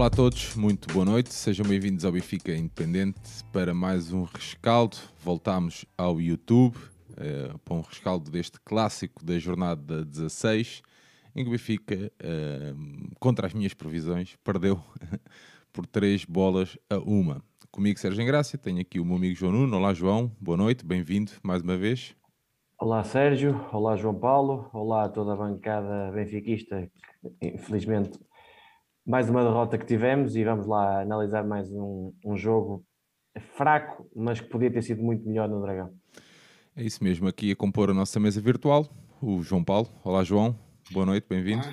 Olá a todos, muito boa noite, sejam bem-vindos ao Benfica Independente para mais um rescaldo. Voltámos ao YouTube uh, para um rescaldo deste clássico da jornada 16, em que o Benfica, uh, contra as minhas previsões, perdeu por três bolas a uma. Comigo, Sérgio Engrácia, tenho aqui o meu amigo João Nuno. Olá, João, boa noite, bem-vindo mais uma vez. Olá, Sérgio. Olá, João Paulo. Olá a toda a bancada benfiquista. Infelizmente, mais uma derrota que tivemos e vamos lá analisar mais um, um jogo fraco, mas que podia ter sido muito melhor no Dragão. É isso mesmo, aqui a compor a nossa mesa virtual, o João Paulo. Olá, João. Boa noite, bem-vindo.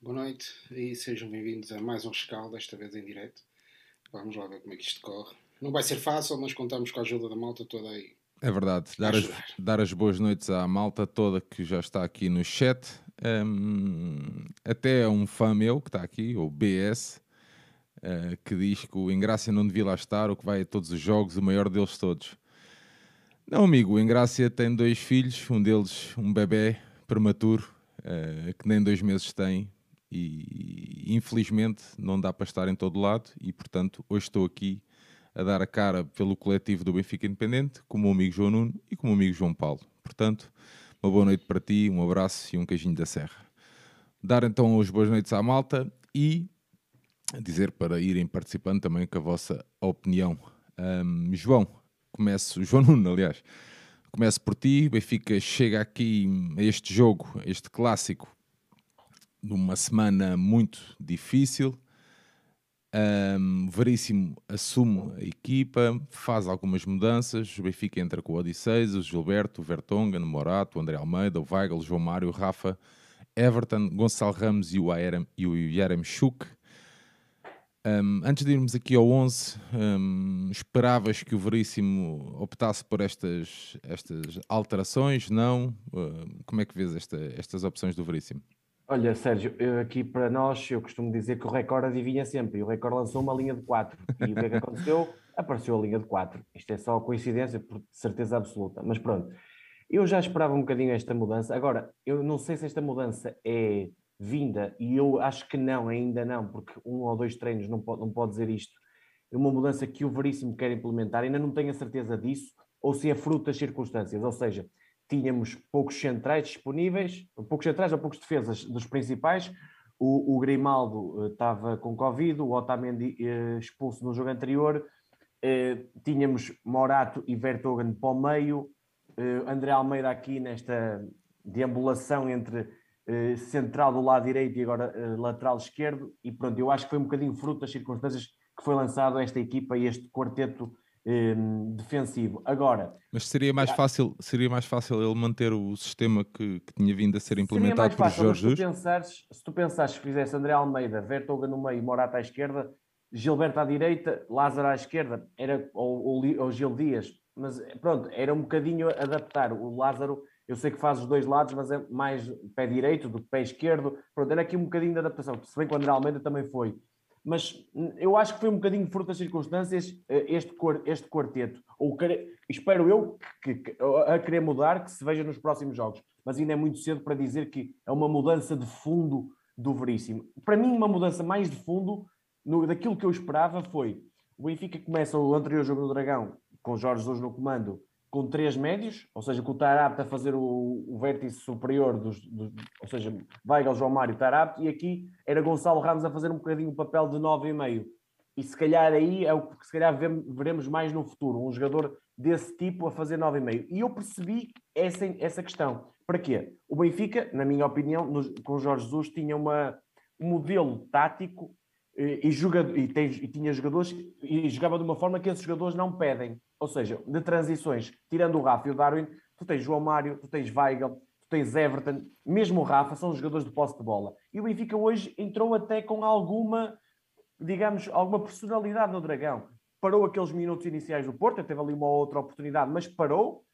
boa noite e sejam bem-vindos a mais um rescaldo, desta vez em direto. Vamos lá ver como é que isto corre. Não vai ser fácil, mas contamos com a ajuda da malta toda aí. É verdade, dar as, dar as boas noites à malta toda que já está aqui no chat. Um, até um fã meu que está aqui, o BS, uh, eh, que diz que o Engrácia não devia lá estar, o que vai a todos os jogos, o maior deles todos. Não, amigo, o Engrácia tem dois filhos, um deles um bebê prematuro, uh, que nem dois meses tem, e infelizmente não dá para estar em todo lado, e portanto hoje estou aqui a dar a cara pelo coletivo do Benfica Independente, com o amigo João Nuno e com o amigo João Paulo. Portanto, uma boa noite para ti, um abraço e um queijinho da serra. Dar então as boas noites à malta e dizer para irem participando também com a vossa opinião. Um, João, começo, João Nuno, aliás, começo por ti. Benfica chega aqui a este jogo, este clássico, numa semana muito difícil. Um, Veríssimo assume a equipa, faz algumas mudanças. O Benfica entra com o Odisseis, o Gilberto, o Vertonghen, o Morato, o André Almeida, o Weigl, o João Mário, o Rafa, Everton, Gonçalo Ramos e o, Aerem, e o. Um, antes de irmos aqui ao 11, um, esperavas que o Veríssimo optasse por estas, estas alterações? Não? Uh, como é que vês esta, estas opções do Veríssimo? Olha, Sérgio, aqui para nós, eu costumo dizer que o recorde adivinha sempre, e o recorde lançou uma linha de 4. E o que é que aconteceu? Apareceu a linha de 4. Isto é só coincidência, por certeza absoluta. Mas pronto, eu já esperava um bocadinho esta mudança. Agora, eu não sei se esta mudança é vinda, e eu acho que não, ainda não, porque um ou dois treinos não pode, não pode dizer isto. É uma mudança que o Veríssimo quer implementar, ainda não tenho a certeza disso, ou se é fruto das circunstâncias. Ou seja, tínhamos poucos centrais disponíveis, poucos centrais ou poucos defesas dos principais. O, o Grimaldo uh, estava com Covid, o Otamendi uh, expulso no jogo anterior. Uh, tínhamos Morato e Vertogen para o meio. André Almeida aqui nesta deambulação entre central do lado direito e agora lateral esquerdo. E pronto, eu acho que foi um bocadinho fruto das circunstâncias que foi lançado esta equipa e este quarteto um, defensivo. Agora, mas seria mais fácil, seria mais fácil ele manter o sistema que, que tinha vindo a ser implementado por fácil, Jorge Jesus? Se tu, pensares, se tu pensares que fizesse André Almeida, Vertoga no meio, Morata à esquerda, Gilberto à direita, Lázaro à esquerda, era ou, ou, ou Gil Dias, mas pronto, era um bocadinho adaptar. O Lázaro, eu sei que faz os dois lados, mas é mais pé direito do que pé esquerdo. Pronto, era aqui um bocadinho de adaptação. Se bem que o André Almeida também foi mas eu acho que foi um bocadinho fruto das circunstâncias eh, este, este quarteto. Ou espero eu que, que, a querer mudar, que se veja nos próximos jogos. Mas ainda é muito cedo para dizer que é uma mudança de fundo do Veríssimo. Para mim, uma mudança mais de fundo no, daquilo que eu esperava foi o Benfica começa o anterior jogo do Dragão com Jorge Jesus no comando com três médios, ou seja, com o Tarapte a fazer o, o vértice superior, dos, dos, ou seja, Weigl, João Mário, Tarapte, e aqui era Gonçalo Ramos a fazer um bocadinho o papel de nove e meio. Se calhar aí é o que se calhar veremos mais no futuro, um jogador desse tipo a fazer nove e meio. Eu percebi essa, essa questão. Para quê? O Benfica, na minha opinião, no, com o Jorge Jesus, tinha uma, um modelo tático e, e, tem, e tinha jogadores e jogava de uma forma que esses jogadores não pedem. Ou seja, de transições, tirando o Rafa e o Darwin, tu tens João Mário, tu tens Weigl, tu tens Everton, mesmo o Rafa, são jogadores de posse de bola. E o Benfica hoje entrou até com alguma, digamos, alguma personalidade no Dragão. Parou aqueles minutos iniciais do Porto, teve ali uma outra oportunidade, mas parou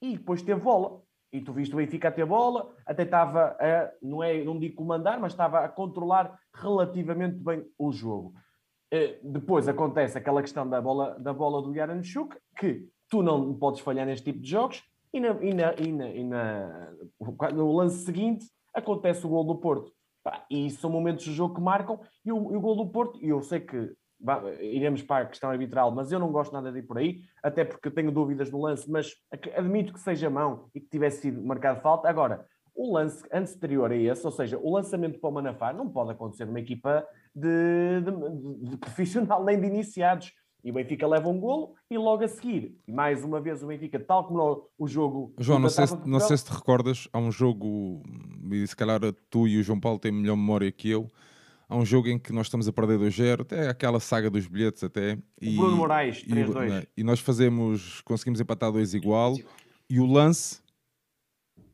e depois teve bola. E tu viste o Benfica a ter bola, até estava a, não, é, não digo comandar, mas estava a controlar relativamente bem o jogo. Eh, depois acontece aquela questão da bola, da bola do Yaranchuk, que tu não podes falhar neste tipo de jogos, e, na, e, na, e, na, e na, no lance seguinte acontece o gol do Porto. e são momentos do jogo que marcam. E o, e o gol do Porto, e eu sei que iremos para a questão arbitral, mas eu não gosto nada de ir por aí, até porque tenho dúvidas no lance, mas admito que seja mão e que tivesse sido marcado falta. Agora, o lance anterior a esse, ou seja, o lançamento para o Manafá, não pode acontecer numa equipa de, de, de profissional nem de iniciados. E o Benfica leva um golo e logo a seguir, mais uma vez o Benfica, tal como o jogo. João, não sei, se, não sei se te recordas, há um jogo, e se calhar tu e o João Paulo têm melhor memória que eu. Há um jogo em que nós estamos a perder 2-0, até aquela saga dos bilhetes, até. E, o Bruno Moraes, 3-2. E, né, e, nós fazemos, conseguimos empatar 2 igual. E o lance,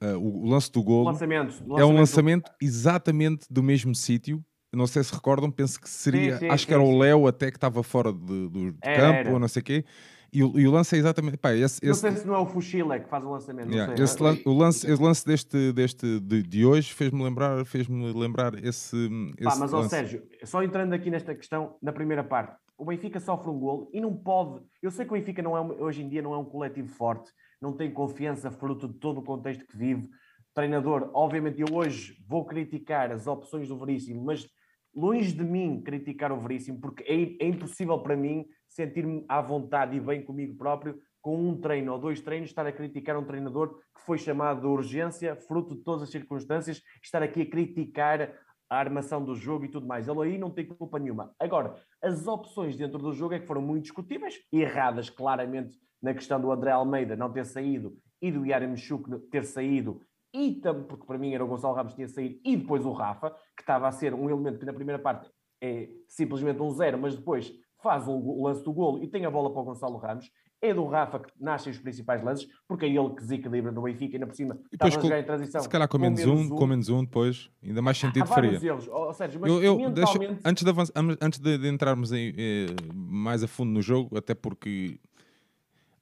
uh, o, o, lance do lançamento. é um lançamento exatamente do mesmo sítio não sei se recordam, penso que seria, sim, sim, acho sim, que era o Léo até que estava fora de, de, de campo era. ou não sei o quê. E o, e o, lance é exatamente. Pá, esse, não esse, sei se não é o Fuxila que faz o lançamento. Yeah, sei, esse, lan, o lance, esse lance deste, deste de, de hoje fez-me lembrar, fez lembrar esse. Pá, esse mas, ó Sérgio, só entrando aqui nesta questão, na primeira parte, o Benfica sofre um golo e não pode. Eu sei que o Benfica não é, hoje em dia não é um coletivo forte, não tem confiança fruto de todo o contexto que vive. treinador, obviamente, eu hoje vou criticar as opções do Veríssimo, mas longe de mim criticar o Veríssimo, porque é, é impossível para mim sentir-me à vontade e bem comigo próprio com um treino ou dois treinos, estar a criticar um treinador que foi chamado de urgência, fruto de todas as circunstâncias, estar aqui a criticar a armação do jogo e tudo mais. Ele aí não tem culpa nenhuma. Agora, as opções dentro do jogo é que foram muito discutíveis, erradas claramente na questão do André Almeida não ter saído e do Yaremchuk ter saído e também, porque para mim era o Gonçalo Ramos que tinha saído, e depois o Rafa, que estava a ser um elemento que na primeira parte é simplesmente um zero, mas depois faz o lance do golo e tem a bola para o Gonçalo Ramos. É do Rafa que nascem os principais lances, porque é ele que desequilibra no Benfica, ainda por cima e depois, estava a em transição. Se calhar com menos, com menos um, um, com menos um depois, ainda mais sentido faria. Erros, oh, mas eu, eu mentalmente... deixo, antes, de avançar, antes de, de entrarmos em, eh, mais a fundo no jogo, até porque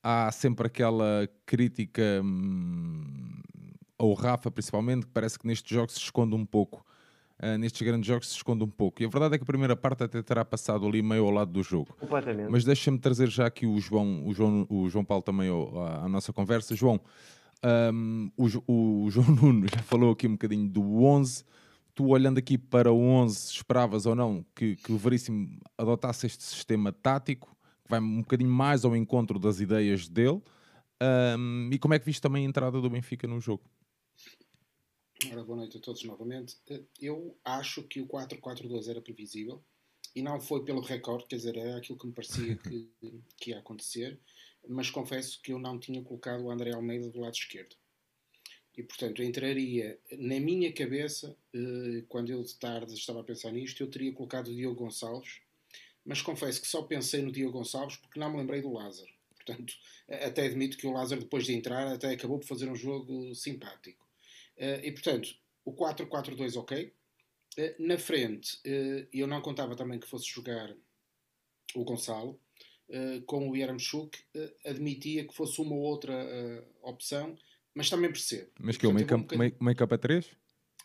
há sempre aquela crítica hum, ou o Rafa principalmente, que parece que nestes jogos se esconde um pouco. Uh, nestes grandes jogos se esconde um pouco. E a verdade é que a primeira parte até terá passado ali meio ao lado do jogo. Completamente. Mas deixa-me trazer já aqui o João, o João, o João Paulo também à, à nossa conversa. João, um, o, o, João Nuno já falou aqui um bocadinho do 11. Tu olhando aqui para o 11, esperavas ou não que, que o Veríssimo adotasse este sistema tático, que vai um bocadinho mais ao encontro das ideias dele? Um, e como é que viste também a entrada do Benfica no jogo? Ora, boa noite a todos novamente. Eh, eu acho que o 4-4-2 era previsível e não foi pelo recorde, quer dizer, era aquilo que me parecia que, que ia acontecer, mas confesso que eu não tinha colocado o André Almeida do lado esquerdo. E, portanto, entraria na minha cabeça, eh, quando eu de tarde estava a pensar nisto, eu teria colocado o Diogo Gonçalves, mas confesso que só pensei no Diogo Gonçalves porque não me lembrei do Lázaro. Portanto, até admito que o Lázaro, depois de entrar, até acabou por fazer um jogo simpático. Uh, e portanto, o 4-4-2 ok. Uh, na frente, uh, eu não contava também que fosse jogar o Gonçalo. com o Yaramchuk, admitia que fosse uma ou outra opção, mas também percebo. Mas que é o meio campo, meio campo a 3?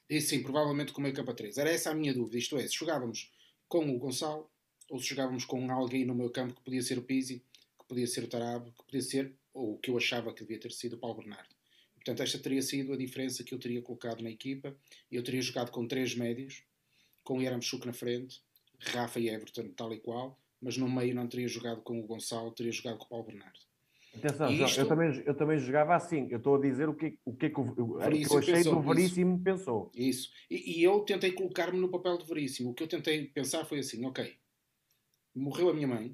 E, sim, provavelmente com o meio campo a 3. Era essa a minha dúvida. Isto é, se jogávamos com o Gonçalo ou se jogávamos com alguém no meu campo que podia ser o Pizzi, que podia ser o Tarab, que podia ser, ou o que eu achava que devia ter sido o Paulo Bernardo. Portanto, esta teria sido a diferença que eu teria colocado na equipa. Eu teria jogado com três médios, com o Yaramchuk na frente, Rafa e Everton tal e qual, mas no meio não teria jogado com o Gonçalo, teria jogado com o Paulo Bernardo. Atenção, João, eu, também, eu também jogava assim. Eu estou a dizer o que, o que, é que, o que eu achei pensou, do Veríssimo isso. pensou. Isso. E, e eu tentei colocar-me no papel do Veríssimo. O que eu tentei pensar foi assim: ok, morreu a minha mãe,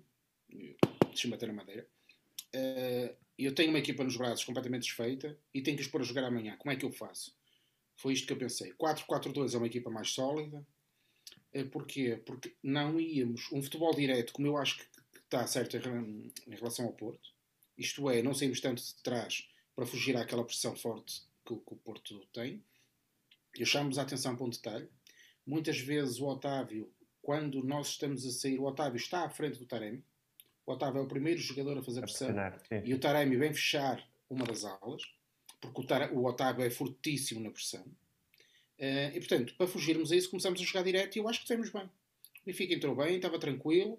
deixa-me bater na madeira, uh, eu tenho uma equipa nos braços completamente desfeita e tenho que os pôr a jogar amanhã. Como é que eu faço? Foi isto que eu pensei. 4-4-2 é uma equipa mais sólida. Eh, porquê? Porque não íamos. Um futebol direto, como eu acho que está certo em relação ao Porto, isto é, não saímos tanto de trás para fugir àquela pressão forte que, o Porto tem. Eu chamo-vos a atenção para um detalhe. Muitas vezes o Otávio, quando nós estamos a sair, o Otávio está à frente do Taremi o Otávio é o primeiro jogador a fazer pressão e o Taremi vem fechar uma das alas, porque o, o Otávio é fortíssimo na pressão. Uh, e portanto, para fugirmos a isso, começamos a jogar direto e eu acho que fizemos bem. O Benfica entrou bem, estava tranquilo.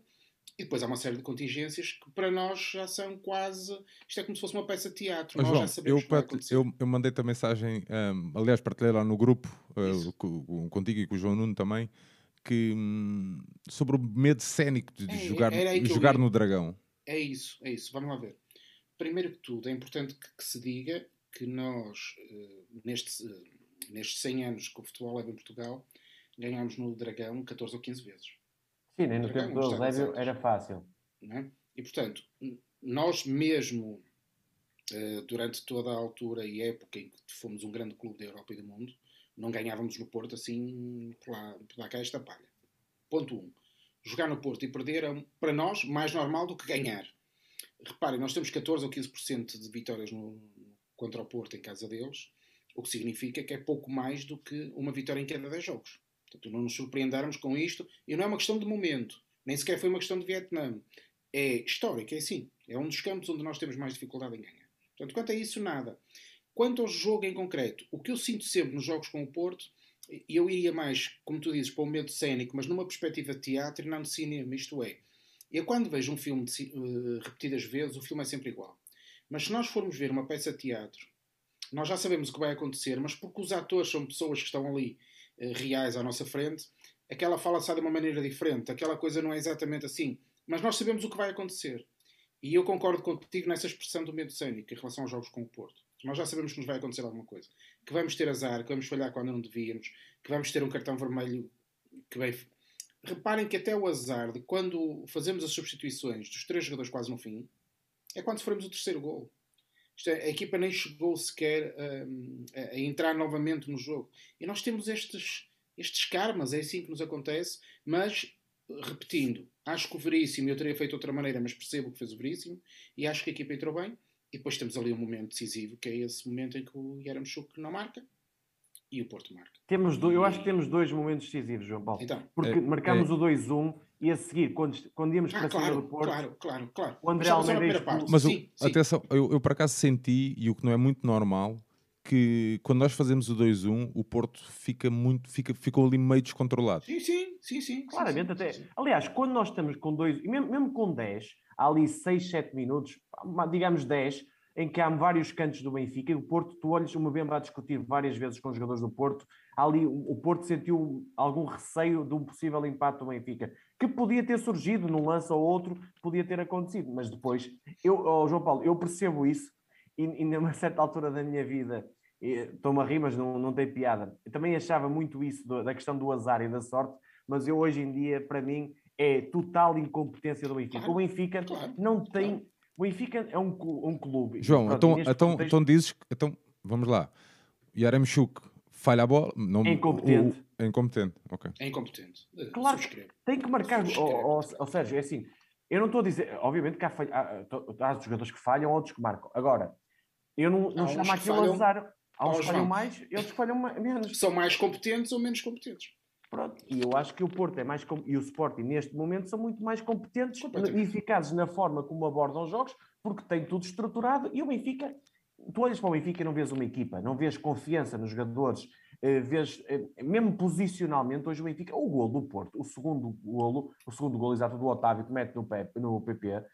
E depois há uma série de contingências que para nós já são quase. Isto é como se fosse uma peça de teatro. Mas, nós João, já sabemos eu, acontecer. eu, eu mandei-te a mensagem, hum, aliás, partilhei lá no grupo, uh, contigo e com o João Nuno também, que, hum, sobre o medo cénico de, de É, jogar, jogar no Dragão. É isso, é isso. Vamos lá ver. Primeiro que tudo, é importante que, que se diga que nós, eh, nestes, eh, nestes 100 anos que o futebol leva em Portugal, ganhámos no Dragão 14 ou 15 vezes. Sim, nem no Dragão, tempo do Eusébio era fácil. não é? E portanto, nós mesmo eh, durante toda a altura e época em que fomos um grande clube da Europa e do mundo, não ganhávamos no Porto assim por lá cá palha. Ponto 1. Um, jogar no Porto e perder é, para nós, mais normal do que ganhar. Reparem, nós temos 14 ou 15% de vitórias no, contra o Porto em casa deles, o que significa que é pouco mais do que uma vitória em cada 10 jogos. Portanto, não nos surpreendermos com isto, e não é uma questão de momento, nem sequer foi uma questão de Vietnã. É histórico, é assim. É um dos campos onde nós temos mais dificuldade em ganhar. Portanto, quanto a isso, nada. Quanto ao jogo em concreto, o que eu sinto sempre nos jogos com o Porto, e eu iria mais, como tu dizes, para o medo cénico, mas numa perspectiva de teatro e não de cinema. Isto é, eu quando vejo um filme de eh, repetidas vezes, o filme é sempre igual. Mas se nós formos ver uma peça de teatro, nós já sabemos o que vai acontecer, mas porque os atores são pessoas que estão ali eh, reais à nossa frente, aquela fala sai de uma maneira diferente, aquela coisa não é exatamente assim. Mas nós sabemos o que vai acontecer. E eu concordo contigo nessa expressão do medo cénico em relação aos jogos com o Porto. Nós já sabemos que nos vai acontecer alguma coisa. Que vamos ter azar, que vamos falhar quando não devíamos, que vamos ter um cartão vermelho que vai. Reparem que até o azar de quando fazemos as substituições dos três jogadores quase no fim, é quando sofremos o terceiro gol. Isto é, a equipa nem chegou sequer hum, a entrar novamente no jogo. E nós temos estes, estes karmas, é assim que nos acontece, mas repetindo, acho que o Veríssimo, eu teria feito de outra maneira, mas percebo que fez o Veríssimo, e acho que a equipa entrou bem. E depois temos ali um momento decisivo, que é esse momento em que o Yaramchuk não marca e o Porto marca. Temos do- eu acho que temos dois momentos decisivos, João Paulo. Então, Porque É, marcámos é. o 2-1 e a seguir, quando, quando íamos ah, para cima claro, do Porto, claro, claro, claro. o André Almeida. Mas o- sim, sim. atenção, eu, eu por acaso senti, e o que não é muito normal, que quando nós fazemos o 2-1, o Porto fica muito, fica, ficou ali meio descontrolado. Sim, sim, sim, sim. Claramente, sim, até. sim, sim. Aliás, quando nós estamos com dois, e mesmo, mesmo com 10, há ali 6, 7 minutos, digamos 10, em que há vários cantos do Benfica, e o Porto, tu olhas o Mbemba a discutir várias vezes com os jogadores do Porto, ali o Porto sentiu algum receio de um possível empate do Benfica, que podia ter surgido num lance ou outro, podia ter acontecido, mas depois, eu, oh, João Paulo, eu percebo isso, e, e numa certa altura da minha vida, estou-me a rir, mas não, não tem piada, eu também achava muito isso da questão do azar e da sorte, mas eu hoje em dia, para mim, é total incompetência do Benfica. Claro, o Benfica claro, não tem. O Benfica é um, um clube. João, Pronto, então, então, contexto, então dizes, que- então, vamos lá. Yaramchuk falha a bola, não, É incompetente. o- é incompetente, ok. É incompetente. Eh, Claro que- subscrevo. tem que marcar. Ó- ó, Sérgio, é assim. Eu não estou a dizer. Obviamente que há, falha- há, há- jogadores que falham, outros que marcam. Agora, eu não, não chamo aquilo falham- azar. Há uns que falham mais e outros que falham menos. São mais competentes ou menos competentes? Pronto, e eu acho que o Porto é mais e o Sporting neste momento são muito mais competentes e eficazes na forma como abordam os jogos, porque tem tudo estruturado e o Benfica, tu olhas para o Benfica e não vês uma equipa, não vês confiança nos jogadores, eh, vês, eh, mesmo posicionalmente, hoje o Benfica, o gol do Porto, o segundo golo, o segundo golo exato do Otávio que mete no, Pep, no PP,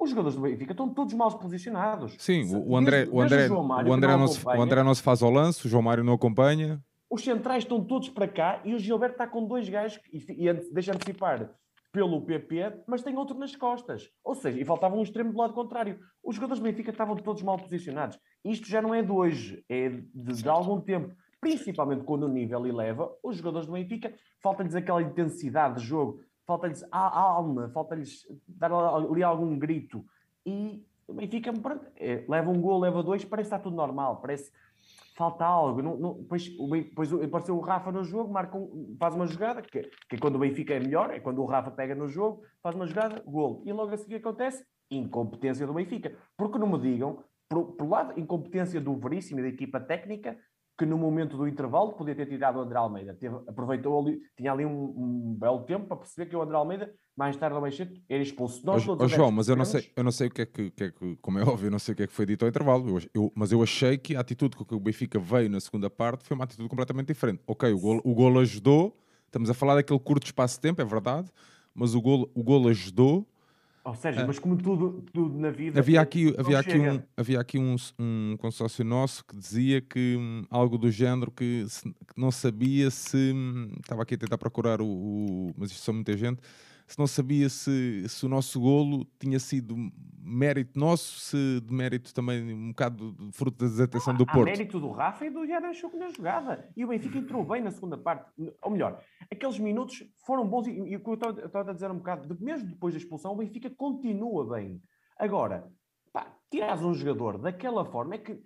os jogadores do Benfica estão todos mal posicionados. Sim, o, André, o, André, o, André não se, o André não se faz ao lance, o João Mário não acompanha. Os centrais estão todos para cá e o Gilberto está com dois gajos e, e deixa antecipar pelo PP, mas tem outro nas costas. Ou seja, e faltava um extremo do lado contrário. Os jogadores do Benfica estavam todos mal posicionados. Isto já não é de hoje, é de, de algum tempo. Principalmente quando o nível eleva, os jogadores do Benfica falta-lhes aquela intensidade de jogo, falta-lhes a alma, falta-lhes dar ali algum grito. E o Benfica é, leva um gol, leva dois, parece que está tudo normal, parece falta algo. Não, não, depois, o, o- apareceu o Rafa no jogo, marca um- faz uma jogada, que, que quando o Benfica é melhor, é quando o Rafa pega no jogo, faz uma jogada, gol. E logo a seguir acontece incompetência do Benfica. Porque não me digam, por, por lado, incompetência do Veríssimo e da equipa técnica, que no momento do intervalo podia ter tirado o André Almeida. Teve, aproveitou ali, tinha ali um, um belo tempo para perceber que o André Almeida, mais tarde ou mais cedo, era expulso. Nós adeptos João, mas eu não, sei, eu não sei o que é que, que é que, como é óbvio, eu não sei o que é que foi dito ao intervalo, eu eu- mas eu achei que a atitude com que o Benfica veio na segunda parte foi uma atitude completamente diferente. Ok, o golo, o golo ajudou, estamos a falar daquele curto espaço de tempo, é verdade, mas o golo, o golo ajudou, Oh, Sérgio, ah, mas como tudo, tudo na vida. Havia aqui, havia aqui, um, havia aqui um, um consórcio nosso que dizia que hum, algo do género que, se, que, não sabia se. Hum, estava aqui a tentar procurar o, o. Mas isto são muita gente se não sabia se, se o nosso golo tinha sido mérito nosso, se de mérito também um bocado de fruto da desatenção do Porto. mérito do Rafa e do Yaranchuk na jogada. E o Benfica entrou bem na segunda parte. Ou melhor, aqueles minutos foram bons e, o que eu estava a dizer um bocado, de, mesmo depois da expulsão, o Benfica continua bem. Agora, pá, tirares um jogador daquela forma é que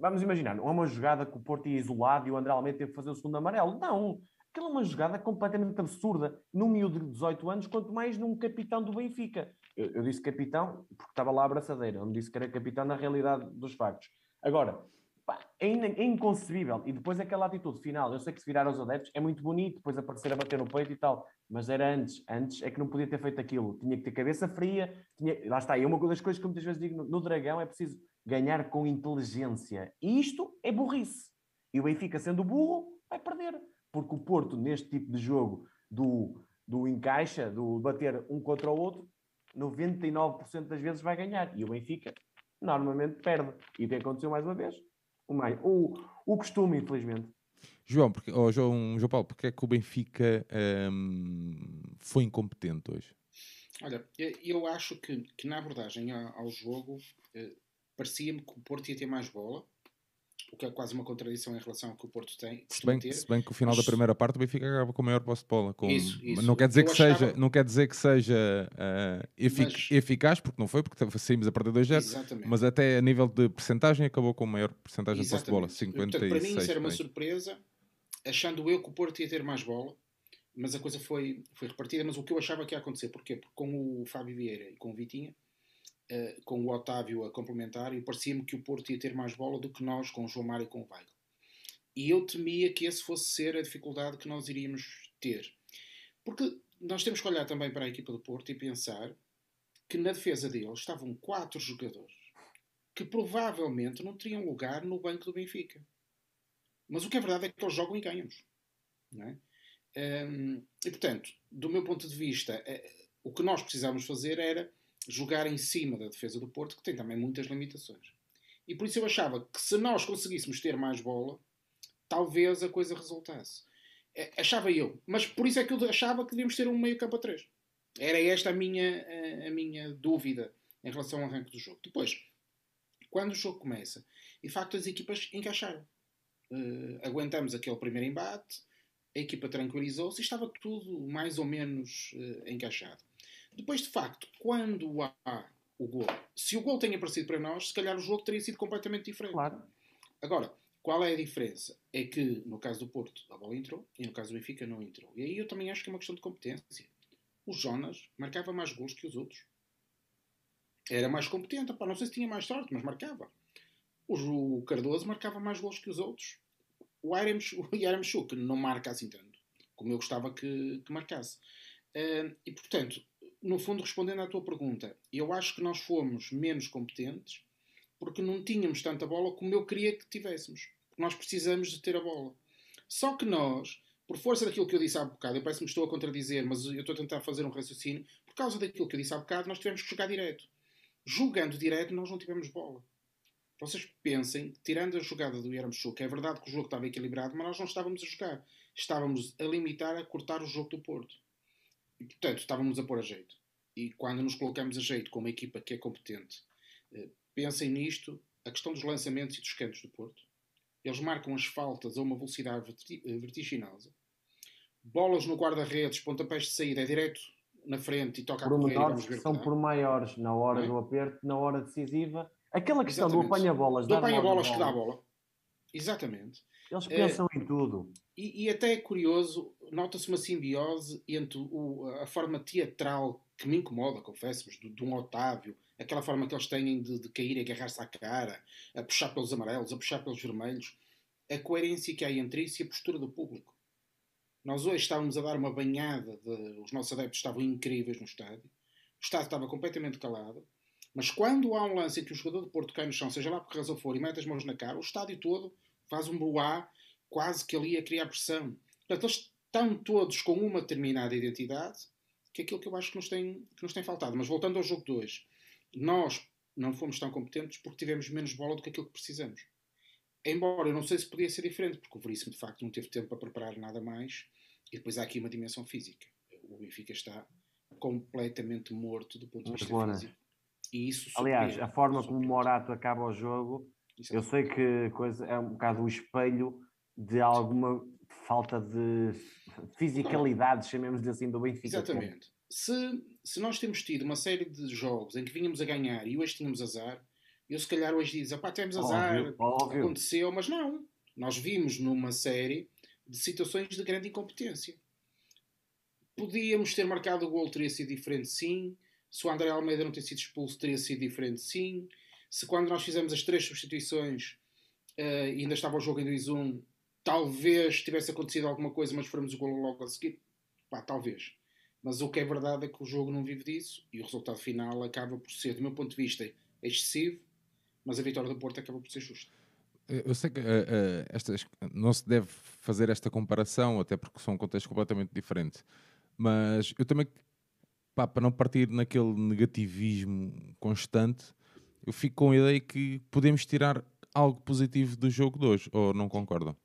vamos imaginar, não é uma jogada que o Porto ia isolado e o André Almeida teve que fazer o segundo amarelo. Não. Aquela é uma jogada completamente absurda num miúdo de 18 anos, quanto mais num capitão do Benfica. Eu, eu, disse capitão porque estava lá a abraçadeira, não disse que era capitão na realidade dos factos. Agora, pá, é, in, é, inconcebível. E depois aquela atitude final, eu sei que se virar aos adeptos é muito bonito, depois aparecer a bater no peito e tal, mas era antes. Antes é que não podia ter feito aquilo. Tinha que ter cabeça fria. Tinha, lá está. E uma das coisas que eu muitas vezes digo no, no Dragão é preciso ganhar com inteligência. E isto é burrice. E o Benfica, sendo burro, vai perder porque o Porto, neste tipo de jogo do, do encaixa, do bater um contra o outro, 99% das vezes vai ganhar. E o Benfica normalmente perde. E o que aconteceu mais uma vez? O, mais, o, o costume, infelizmente. João, porque, oh, João, João Paulo, porque é que o Benfica hum, foi incompetente hoje? Olha, eu acho que, que na abordagem ao jogo eh, parecia-me que o Porto ia ter mais bola, o que é quase uma contradição em relação ao que o Porto tem. Se bem, se bem que o final mas... da primeira parte o Benfica acaba com o maior posse de bola. Com... Isso, isso. Não quer dizer que achava... seja, não quer dizer que seja uh, efic mas... eficaz, porque não foi, porque saímos a perder 2-0, mas até a nível de percentagem acabou com a maior percentagem de posse de bola, 56. Portanto, para mim isso era uma surpresa, achando eu que o Porto ia ter mais bola, mas a coisa foi, foi repartida. Mas o que eu achava que ia acontecer, porquê? Porque com o Fábio Vieira e com o Vitinha, eh, com o Otávio a complementar, e parecia-me que o Porto ia ter mais bola do que nós com o João Mário e com o Weigl. E eu temia que esse fosse ser a dificuldade que nós iríamos ter. Porque nós temos que olhar também para a equipa do Porto e pensar que na defesa deles estavam quatro jogadores que provavelmente não teriam lugar no banco do Benfica. Mas o que é verdade é que eles jogam e ganhamos. Não é? Um, e portanto, do meu ponto de vista, uh, o que nós precisávamos fazer era jogar em cima da defesa do Porto, que tem também muitas limitações. E por isso eu achava que se nós conseguíssemos ter mais bola, talvez a coisa resultasse. É, achava eu. Mas por isso é que eu achava que devíamos ter um meio campo a três. Era esta a minha, a, a minha dúvida em relação ao arranque do jogo. Depois, quando o jogo começa, de facto as equipas encaixaram. Uh, aguentamos aquele primeiro embate, a equipa tranquilizou-se e estava tudo mais ou menos uh, encaixado. Depois, de facto, quando há o gol, se o gol tem aparecido para nós, se calhar o jogo teria sido completamente diferente. Claro. Agora, qual é a diferença? É que no caso do Porto a bola entrou e no caso do Benfica não entrou. E aí eu também acho que é uma questão de competência. O Jonas marcava mais gols que os outros. Era mais competente. Pá, não sei se tinha mais sorte, mas marcava. O Cardoso marcava mais gols que os outros. O Yaramchuk não marca assim tanto, como eu gostava que, que marcasse. Uh, e portanto, no fundo, respondendo à tua pergunta, eu acho que nós fomos menos competentes porque não tínhamos tanta bola como eu queria que tivéssemos. Nós precisamos de ter a bola. Só que nós, por força daquilo que eu disse há bocado, eu parece que me estou a contradizer, mas eu estou a tentar fazer um raciocínio, por causa daquilo que eu disse há bocado, nós tivemos que jogar direto. Jogando direto, nós não tivemos bola. Vocês pensem, tirando a jogada do Yaramchuk, é verdade que o jogo estava equilibrado, mas nós não estávamos a jogar. Estávamos a limitar, a cortar o jogo do Porto. E, portanto, estávamos a pôr a jeito. E quando nos colocamos a jeito com uma equipa que é competente, eh, pensem nisto, a questão dos lançamentos e dos cantos do Porto. Eles marcam as faltas a uma velocidade eh, vertiginosa. Bolas no guarda-redes, pontapés de saída, é direto na frente e toca por a correr vamos ver são por maiores na hora é? do aperto, na hora decisiva. Aquela questão Exatamente. do apanha-bolas. Do apanha-bolas que dá a bola. Exatamente. Eles pensam é, em tudo. E, e, até é curioso, nota-se uma simbiose entre o, a forma teatral que me incomoda, confesso de, de, um Otávio, aquela forma que eles têm de, de cair e agarrar-se à cara, a puxar pelos amarelos, a puxar pelos vermelhos, a coerência que há entre isso e a postura do público. Nós hoje estávamos a dar uma banhada, de, os nossos adeptos estavam incríveis no estádio, o estádio estava completamente calado, mas quando há um lance em que o jogador de Porto cai no chão, seja lá por que razão for, e mete as mãos na cara, o estádio todo faz um boá quase que ali a criar pressão. Portanto, eles estão todos com uma determinada identidade que é aquilo que eu acho que nos tem, que nos tem faltado. Mas voltando ao jogo de hoje, nós não fomos tão competentes porque tivemos menos bola do que aquilo que precisamos. Embora eu não sei se podia ser diferente, porque o Veríssimo de facto não teve tempo para preparar nada mais, e depois há aqui uma dimensão física. O Benfica está completamente morto do ponto de vista físico. E isso Aliás, a forma como o Morato acaba o jogo, eu sei que coisa é um bocado o espelho de alguma falta de fisicalidade, chamemos assim, do Benfica. Exatamente. Se, se nós temos tido uma série de jogos em que vínhamos a ganhar e hoje tínhamos azar, eu se calhar hoje diz, pá, temos azar, óbvio, óbvio. aconteceu, mas não. Nós vimos numa série de situações de grande incompetência. Podíamos ter marcado o gol, teria sido diferente sim. Se o André Almeida não ter sido expulso, teria sido diferente sim. Se quando nós fizemos as três substituições uh, e ainda estava o jogo em 2-1, talvez tivesse acontecido alguma coisa, mas formos o gol logo a seguir, pá, talvez. Mas o que é verdade é que o jogo não vive disso e o resultado final acaba por ser, do meu ponto de vista, excessivo, mas a vitória do Porto acaba por ser justa. Eu sei que uh, uh, não se deve fazer esta comparação, até porque são contextos completamente diferentes. Mas eu também, pá, para não partir naquele negativismo constante, eu fico com a ideia que podemos tirar algo positivo do jogo de hoje, ou não concordam?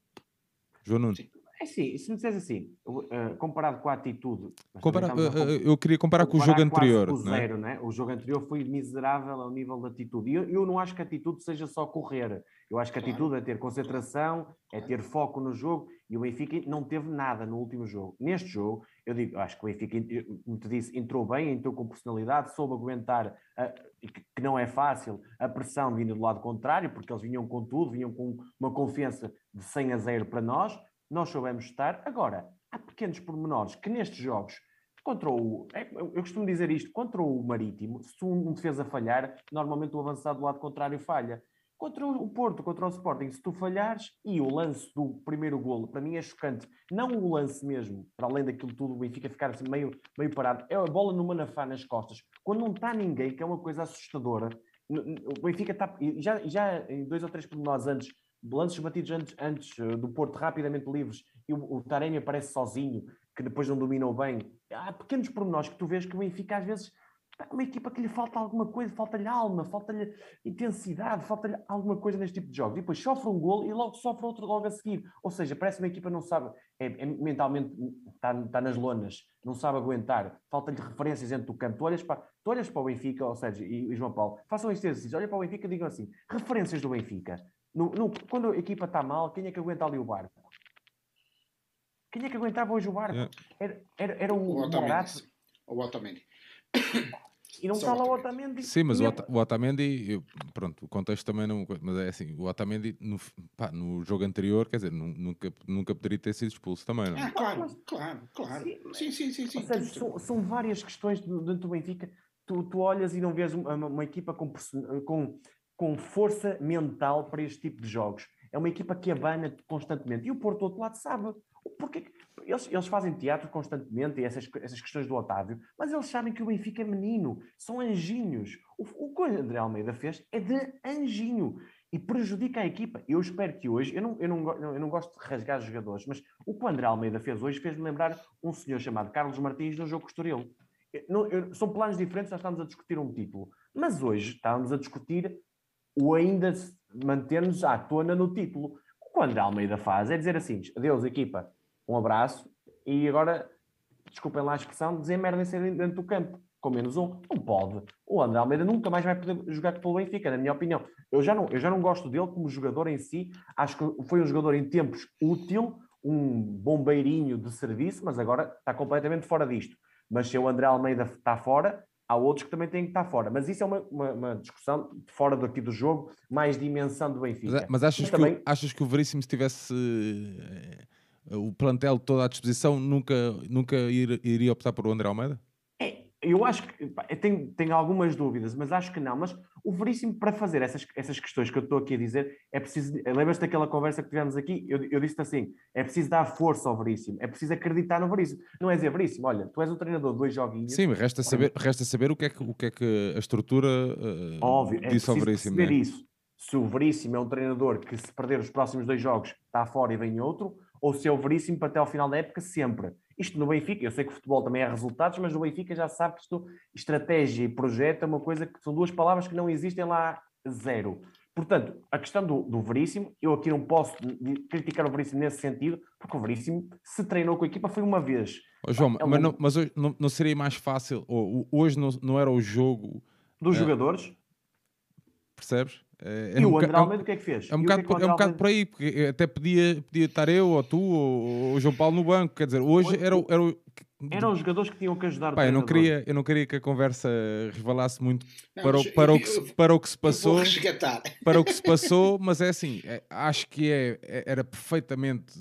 João Nunes. É sim, se me disseres assim, uh, comparado com a atitude. Compara, uh, eu queria comparar com o jogo anterior. O, é? zero, né? o jogo anterior foi miserável ao nível da atitude. E eu, eu, não acho que a atitude seja só correr. Eu acho que a atitude é ter concentração, é ter foco no jogo. E o Benfica não teve nada no último jogo. Neste jogo, eu digo, acho que o Benfica, como te disse, entrou bem, entrou com personalidade, soube aguentar, que não é fácil, a pressão vindo do lado contrário, porque eles vinham com tudo, vinham com uma confiança de 100 a 0 para nós nós soubemos estar. Agora, há pequenos pormenores que nestes jogos, contra o. É, eu costumo dizer isto, contra o Marítimo, se um defesa falhar, normalmente o avançado do lado contrário falha. Contra o Porto, contra o Sporting, se tu falhares, e o lance do primeiro golo, para mim é chocante. Não o lance mesmo, para além daquilo tudo, o Benfica ficar assim meio, meio parado. É a bola no Manafá nas costas. Quando não está ninguém, que é uma coisa assustadora, o Benfica está. Já, já em dois ou três pormenores antes, lances batidos antes, antes eh, do Porto rapidamente livres e o, o Taremi aparece sozinho, que depois não dominou bem. Há pequenos pormenores que tu vês que o Benfica às vezes é uma equipa que lhe falta alguma coisa, falta-lhe alma, falta-lhe intensidade, falta-lhe alguma coisa neste tipo de jogos. Depois sofre um golo e logo sofre outro logo a seguir. Ou seja, parece uma equipa não sabe, é, é mentalmente está, está, nas lonas, não sabe aguentar, falta-lhe referências dentro do campo. Tu olhas para, tu olhas para o Benfica, ou seja, e, e João Paulo, façam este exercício, olha para o Benfica e digam assim: referências do Benfica. No, no, quando a equipa está mal, quem é que aguenta ali o barco? Quem é que aguentava hoje o barco? Era, era, era o, o Otamendi. O Otamendi. E não está lá o Otamendi. Sim, mas o, o Otamendi, eu, pronto, o contexto também não. Mas é assim, o Otamendi no, pá, no jogo anterior, quer dizer, nunca, nunca poderia ter sido expulso também, não é? Ah, claro, mas, claro, claro. Sim, sim, sim. sim, sim. Seja, são, são, várias questões dentro do Benfica. Tu, tu olhas e não vês uma, uma equipa com, com com força mental para este tipo de jogos. É uma equipa que abana constantemente. E o Porto, do outro lado, sabe. Porque eles, eles fazem teatro constantemente, e essas, essas questões do Otávio, mas eles sabem que o Benfica é menino, são anjinhos. O, o que o André Almeida fez é de anjinho e prejudica a equipa. Eu espero que hoje, eu não, eu não, eu não gosto de rasgar jogadores, mas o que o André Almeida fez hoje fez-me lembrar um senhor chamado Carlos Martins no jogo com o Estoril. Eu, eu, são planos diferentes, nós estamos a discutir um título, mas hoje estamos a discutir o ainda manter-nos à tona no título. O que o André Almeida faz é dizer assim: adeus, equipa, um abraço e agora, desculpem lá a expressão, dizer merda em dentro do campo, com menos um. Não pode. O André Almeida nunca mais vai poder jogar pelo Benfica, na minha opinião. Eu já não, eu já não gosto dele como jogador em si, acho que foi um jogador em tempos útil, um bombeirinho de serviço, mas agora está completamente fora disto. Mas se o André Almeida está fora, há outros que também têm que estar fora. Mas isso é uma, uma, uma discussão fora daqui do jogo, mais dimensão do Benfica. Mas, mas achas, que também... o, achas que o Veríssimo, se tivesse uh, o plantel todo à disposição, nunca, nunca ir, iria optar por o André Almeida? Eu acho que tenho, tenho algumas dúvidas, mas acho que não. Mas o Veríssimo, para fazer essas, essas questões que eu estou aqui a dizer, é preciso. Lembras-te daquela conversa que tivemos aqui? Eu, eu disse assim: é preciso dar força ao Veríssimo, é preciso acreditar no Veríssimo. Não é dizer, Veríssimo, olha, tu és o treinador de dois joguinhos. Sim, mas resta saber, resta saber o, que é que, o que é que a estrutura uh, Óbvio, é disse ao Veríssimo. Né? isso. Se o Veríssimo é um treinador que, se perder os próximos dois jogos, está fora e vem outro, ou se é o Veríssimo para até ao final da época, sempre. Isto no Benfica, eu sei que o futebol também é resultados, mas no Benfica já sabe que isto, estratégia e projeto é uma coisa que são duas palavras que não existem lá zero. Portanto, a questão do, do Veríssimo, eu aqui não posso criticar o Veríssimo nesse sentido, porque o Veríssimo se treinou com a equipa foi uma vez. Oh, João, mas, não, mas hoje não, não, seria mais fácil, hoje não, não era o jogo... Dos é, jogadores? Percebes? É, é e um o André Almeida o que é que fez? É um, bocado, é, é um bocado por aí, porque até podia, podia estar eu, ou tu, ou o João Paulo no banco, quer dizer, hoje era, era, o, eram os jogadores que tinham que ajudar Pá, eu não queria Eu não queria que a conversa revelasse muito não, para, o, para, eu, o que, eu, para o que se passou. Para o que se passou, mas é assim, é, acho que é, é era perfeitamente.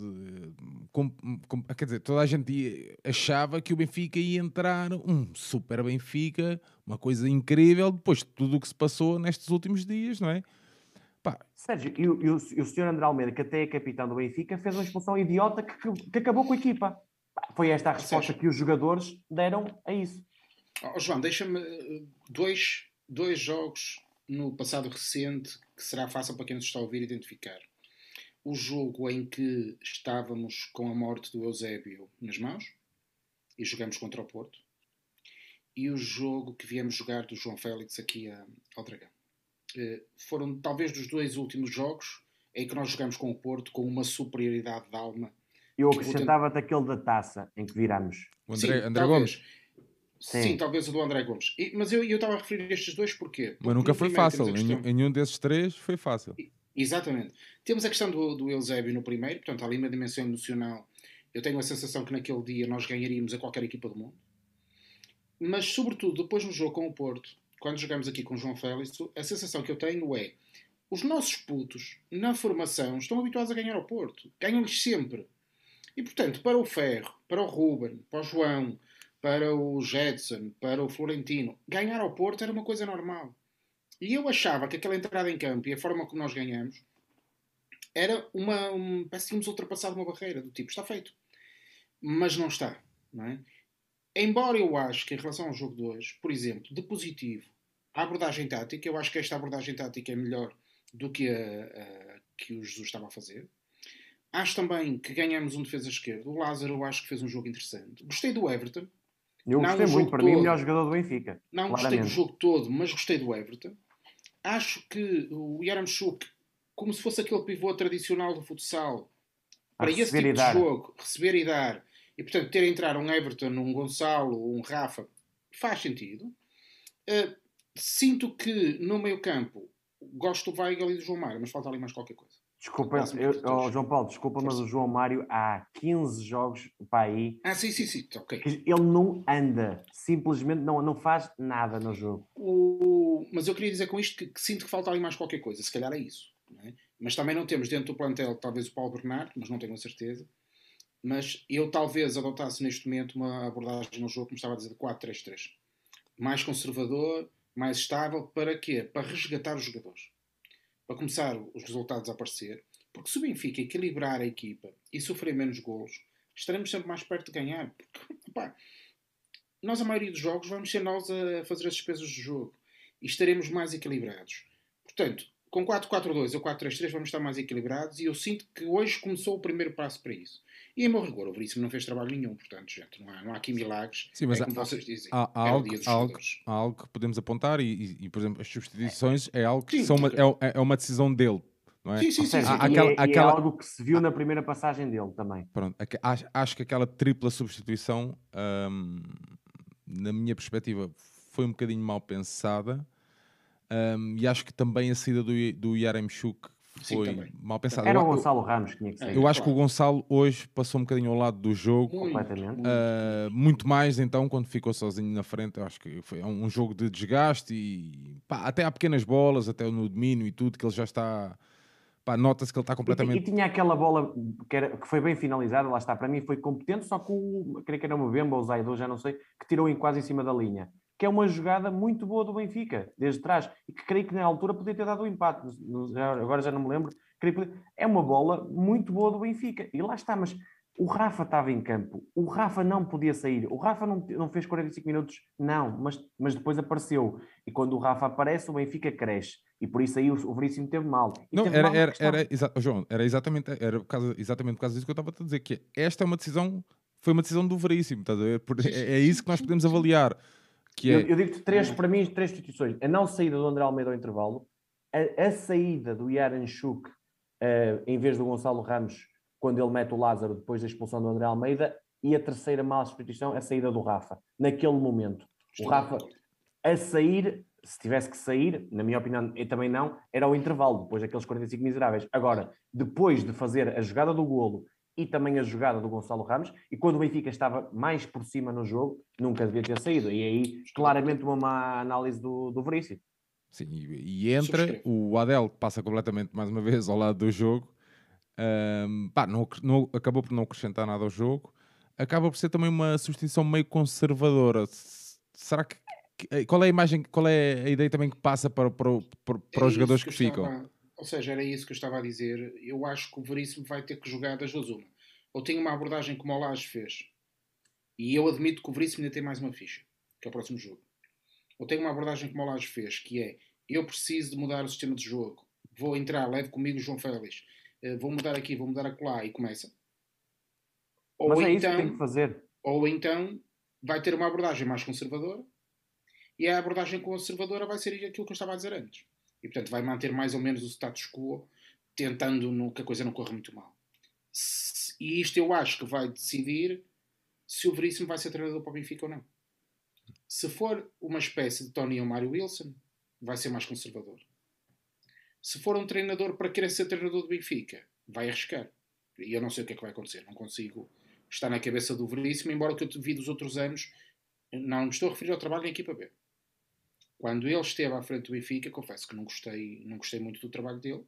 Com, com, quer dizer, toda a gente ia, achava que o Benfica ia entrar um super Benfica, uma coisa incrível, depois de tudo o que se passou nestes últimos dias, não é? Pá. Sérgio, e o, e o, e o senhor André Almeida, que até é capitão do Benfica, fez uma expulsão idiota que, que acabou com a equipa. Foi esta a resposta que os jogadores deram a isso. Oh, João, deixa-me eh, dois, dois jogos no passado recente que será fácil para quem nos está a ouvir identificar. O jogo em que estávamos com a morte do Eusébio nas mãos e jogamos contra o Porto, e o jogo que viemos jogar do João Félix aqui ao Dragão. Eh, foram talvez dos dois últimos jogos em que nós jogamos com o Porto com uma superioridade de alma eu acrescentava-te aquele da taça em que viramos. O André, Sim, André Gomes. Sim. Sim. talvez o do André Gomes. E, mas eu estava a referir estes dois porquê? Porque mas nunca foi fácil. Questão... Em, nenhum desses três foi fácil. Exatamente. Temos a questão do, do Eusébio no primeiro, portanto, há ali uma dimensão emocional. Eu tenho a sensação que naquele dia nós ganharíamos a qualquer equipa do mundo. Mas, sobretudo, depois no jogo com o Porto, quando jogamos aqui com o João Félix, a sensação que eu tenho é os nossos putos, na formação, estão habituados a ganhar ao Porto. Ganham-lhes sempre. E, portanto, para o Ferro, para o Ruben, para o João, para o Jetson, para o Florentino, ganhar ao Porto era uma coisa normal. E eu achava que aquela entrada em campo e a forma como nós ganhamos era uma. Um, parece que tínhamos ultrapassado uma barreira do tipo, está feito. Mas não está. Não é? Embora eu acho que em relação ao jogo de hoje, por exemplo, de positivo, a abordagem tática, eu acho que esta abordagem tática é melhor do que a, a que o Jesus estava a fazer. Acho também que ganhamos um defesa esquerdo. O Lázaro, eu acho que fez um jogo interessante. Gostei do Everton. Eu gostei muito, para todo. mim, o melhor jogador do Benfica. Não claramente. gostei do jogo todo, mas gostei do Everton. Acho que o Yaramchuk, como se fosse aquele pivô tradicional do futsal, para esse tipo de jogo, receber e dar, e portanto ter a entrar um Everton, um Gonçalo, um Rafa, faz sentido. Uh, sinto que no meio campo gosto do Weigl e do João Mário, mas falta ali mais qualquer coisa. Desculpa, eu, oh, João Paulo, desculpa, mas o João Mário há 15 jogos para aí. Ah, sim, sim, sim, ok. Ele não anda, simplesmente não, não faz nada no jogo. O... Mas eu queria dizer com isto que, que, sinto que falta ali mais qualquer coisa, se calhar é isso. É? Mas também não temos dentro do plantel talvez o Paulo Bernardo, mas não tenho a certeza. Mas eu talvez adotasse neste momento uma abordagem no jogo, como estava a dizer, de 4-3-3. Mais conservador, mais estável, para quê? Para resgatar os jogadores para começar os resultados a aparecer, porque se o Benfica equilibrar a equipa e sofrer menos golos, estaremos sempre mais perto de ganhar. Porque, opa, nós, a maioria dos jogos, vamos ser nós a fazer as despesas do jogo e estaremos mais equilibrados. Portanto, com 4-4-2 ou 4-3-3 vamos estar mais equilibrados e eu sinto que hoje começou o primeiro passo para isso. E em meu rigor, o Veríssimo não fez trabalho nenhum, portanto, gente, não há, não há aqui milagres. Sim, mas é como há, vocês dizem, há, há, é algo, há, algo, há algo que podemos apontar e, e, e por exemplo, as substituições é, é algo que sim, são uma, é, é, uma decisão dele. Não é? Sim, sim, sim. sim. Aquela, e é, aquela... é algo que se viu na primeira passagem dele também. Pronto, acho, acho que aquela tripla substituição, hum, na minha perspectiva, foi um bocadinho mal pensada. Um, e acho que também a saída do, do Yaremchuk foi Sim, mal pensado. Era o Gonçalo Ramos que tinha que sair. Eu acho que o Gonçalo hoje passou um bocadinho ao lado do jogo. Completamente. Uh, muito mais então quando ficou sozinho na frente. Eu acho que foi um jogo de desgaste e pá, até há pequenas bolas, até no domínio e tudo, que ele já está. Nota-se que ele está completamente. E, e, tinha aquela bola que, era, que foi bem finalizada, lá está, para mim foi competente, só que o, creio que era o Movemba ou o Zaido, já não sei, que tirou em quase em cima da linha que é uma jogada muito boa do Benfica, desde trás, e que creio que na altura podia ter dado o um empate, agora já não me lembro, é uma bola muito boa do Benfica, e lá está, mas O Rafa estava em campo, o Rafa não podia sair, o Rafa não, não fez 45 minutos, não, mas, mas depois apareceu. E quando o Rafa aparece, o Benfica cresce. E por isso aí o, o Veríssimo teve mal. E Não, teve era, mal era, era, exa- João, era exatamente, era por causa, exatamente por causa disso que eu estava a dizer, que esta é uma decisão, foi uma decisão do Veríssimo, estás a ver? É, é isso que nós podemos avaliar. Que Eu, é, eu digo-te três, para mim, três instituições. A não saída do André Almeida ao intervalo, a, a saída do Yaran Chuk eh, em vez do Gonçalo Ramos, quando ele mete o Lázaro depois da expulsão do André Almeida, e a terceira má substituição, a saída do Rafa, naquele momento. O Rafa, a sair, se tivesse que sair, na minha opinião, eu também não, era o intervalo, depois daqueles 45 miseráveis. Agora, depois de fazer a jogada do golo e também a jogada do Gonçalo Ramos, e quando o Benfica estava mais por cima no jogo, nunca devia ter saído. E aí, claramente, uma má análise do, do Veríssimo. sim, e, entra o Adel, que passa completamente, mais uma vez, ao lado do jogo, ahm, pá, não, não- acabou por não acrescentar nada ao jogo, acaba por ser também uma substituição meio conservadora. Será que, que- qual é a imagem, qual é a ideia também que passa para, para, para, para os jogadores isso que, eu ficam? Ou seja, era isso que eu estava a dizer. Eu acho que o Veríssimo vai ter que jogar das duas uma. Ou tem uma abordagem como o Laje fez, e eu admito que o Veríssimo ainda tem mais uma ficha, que é o próximo jogo. Ou tem uma abordagem como o Laje fez, que é eu preciso de mudar o sistema de jogo, vou entrar, levo comigo o João Félix, eh, vou mudar aqui, vou mudar acolá e começa. Ou Mas é isso que então, tem que fazer. ou então vai ter uma abordagem mais conservadora e a abordagem conservadora vai ser aquilo que eu estava a dizer antes. E portanto vai manter mais ou menos o status quo, tentando no- que a coisa não corra muito mal. Se- E isto eu acho que vai decidir se o Veríssimo vai ser treinador para o Benfica ou não. Se for uma espécie de Tony ou Mário Wilson, vai ser mais conservador. Se for um treinador para querer ser treinador do Benfica, vai arriscar. E eu não sei o que é que vai acontecer. Não consigo estar na cabeça do Veríssimo, embora o que eu vi dos outros anos, não me estou a referir ao trabalho da equipa B. Quando ele esteve à frente do Benfica, confesso que não gostei, não gostei muito do trabalho dele,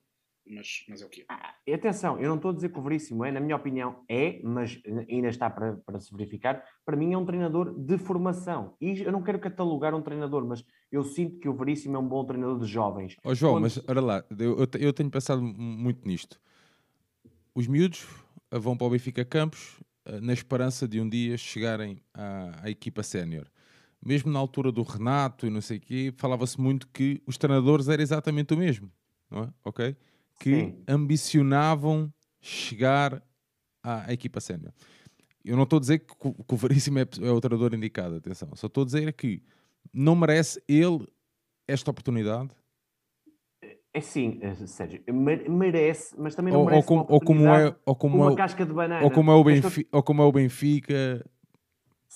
mas, mas é o que é. Ah, atenção, eu não estou a dizer que o Veríssimo é, na minha opinião, é, mas ainda está para, para se verificar. Para mim, é um treinador de formação. E eu não quero catalogar um treinador, mas eu sinto que o Veríssimo é um bom treinador de jovens. Ó João, Quando- mas olha lá, eu, eu te- eu tenho pensado mu- muito nisto. Os miúdos eh, vão para o Benfica Campos eh, na esperança de um dia chegarem à, à equipa sénior. Mesmo na altura do Renato e não sei o quê, falava-se muito que os treinadores eram exatamente o mesmo, não é? Ok? Que Sim. ambicionavam chegar à, à equipa sénior. Eu não estou a dizer que, o- que o Veríssimo é, é o treinador indicado, atenção. Só estou a dizer que não merece ele esta oportunidade É sim, eh, Sérgio, mere- merece, mas também não ou, ou merece como, uma ou como é, ou como com uma é, casca de banana. ou como é o Benfica, ou como é o Benfica.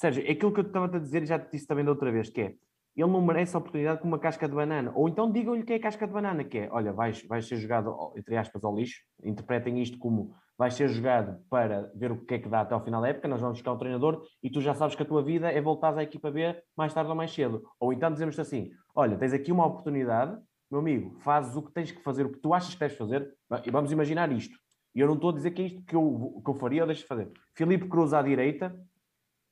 Sérgio, é aquilo que eu estava a dizer e já te disse também da outra vez, que é, ele não merece a oportunidade com uma casca de banana. Ou então digam-lhe que é casca de banana, que é, olha, vais, vais ser jogado, entre aspas, ao lixo, interpretem isto como vais ser jogado para ver o que é que dá até ao final da época, nós vamos buscar um treinador e tu já sabes que a tua vida é voltar à equipa B mais tarde ou mais cedo. Ou então dizemos assim, olha, tens aqui uma oportunidade, meu amigo, fazes o que tens que fazer, o que tu achas que deves fazer, e vamos imaginar isto. E eu não estou a dizer que é isto que eu, que eu faria ou deixo de fazer. Filipe Cruz à direita,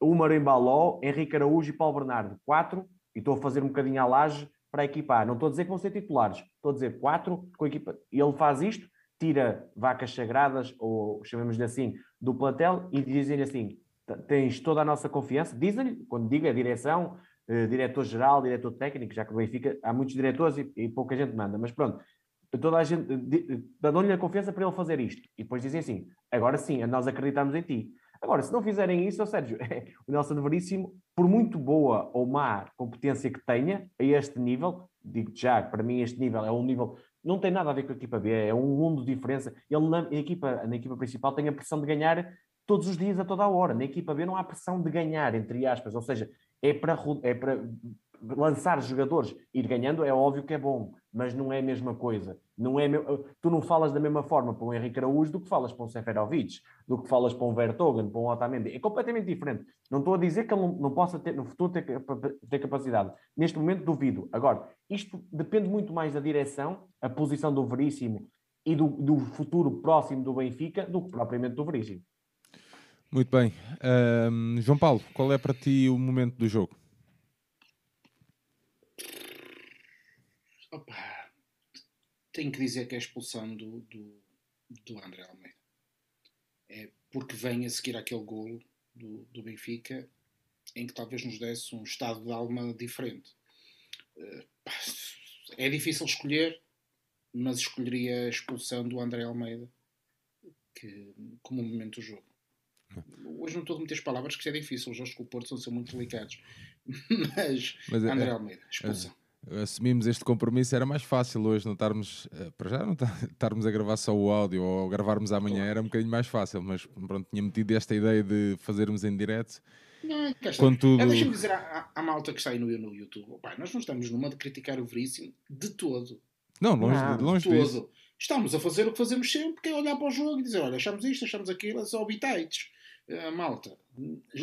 Umar Embaló, Henrique Araújo e Paulo Bernardo. Quatro, e estou a fazer um bocadinho à laje para equipar. Não estou a dizer que vão ser titulares, estou a dizer quatro com a equipa. Ele faz isto, tira vacas sagradas, ou chamemos-lhe assim, do plantel e dizem-lhe assim: tens toda a nossa confiança. Dizem-lhe, quando digo, é direção, eh, diretor-geral, diretor técnico, já que o Benfica há muitos diretores e, e pouca gente manda, mas pronto. Toda a gente di- dão-lhe a confiança para ele fazer isto. E depois dizem assim: agora sim, nós acreditamos em ti. Agora, se não fizerem isso, Sérgio, o Nelson Veríssimo, por muito boa ou má competência que tenha a este nível, digo já, para mim este nível é um nível, não tem nada a ver com a equipa B, é um mundo de diferença. Ele na equipa, na equipa principal tem a pressão de ganhar todos os dias, a toda a hora. Na equipa B não há pressão de ganhar, entre aspas, ou seja, é para, é para lançar jogadores, ir ganhando é óbvio que é bom, mas não é a mesma coisa. Não é, tu não falas da mesma forma para um Henrique Araújo do que falas para um Seferovic, do que falas para um Vertogen, para um Otamendi. É completamente diferente. Não estou a dizer que ele não, não possa ter, no futuro ter, ter capacidade. Neste momento duvido. Agora, isto depende muito mais da direção, a posição do Veríssimo e do, do futuro próximo do Benfica do que propriamente do Veríssimo. Muito bem. Ahm, João Paulo, qual é para ti o momento do jogo? Tenho que dizer que é a expulsão do, do, do André Almeida. é porque vem a seguir aquele golo do, do Benfica em que talvez nos desse um estado de alma diferente. Uh, é difícil escolher, mas escolheria a expulsão do André Almeida que, como momento do jogo. Hoje não estou a meter as palavras que é difícil, os jogos com o Porto são muito delicados. Mas, mas é, André é, Almeida, expulsão. É, assumimos este compromisso, era mais fácil hoje não estarmos, eh, para já não estarmos a gravar só o áudio ou gravarmos amanhã, era um bocadinho mais fácil, mas pronto, tinha metido esta ideia de fazermos em direto. Não, Contudo... é, Deixa-me dizer à, à, malta que está aí no, no YouTube, opa, nós não estamos numa de criticar o Veríssimo de todo. Não, longe, não, de, longe de disso. Estamos a fazer o que fazemos sempre, que é olhar para o jogo e dizer, olha, achamos isto, achamos aquilo, são habitats uh, malta,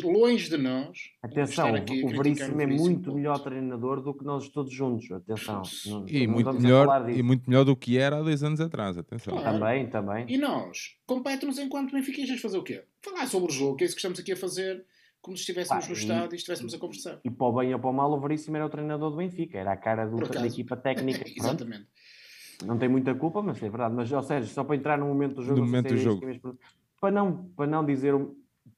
longe de nós. Atenção, o Veríssimo é muito melhor treinador do que nós todos juntos. Atenção. Não, e, não muito melhor, e muito melhor do que era há dois anos atrás. Atenção. Claro. Também, também. E nós, compete-nos enquanto benfiquistas fazer o quê? Falar sobre o jogo, que é isso que estamos aqui a fazer como se estivéssemos no estádio e estivéssemos a conversar. E para o bem ou para o mal, o Veríssimo era o treinador do Benfica, era a cara do, da equipa técnica. Exatamente. Não tem muita culpa, mas é verdade. Mas, ou seja, só para entrar no momento do jogo, no momento do jogo. Para, não, para não dizer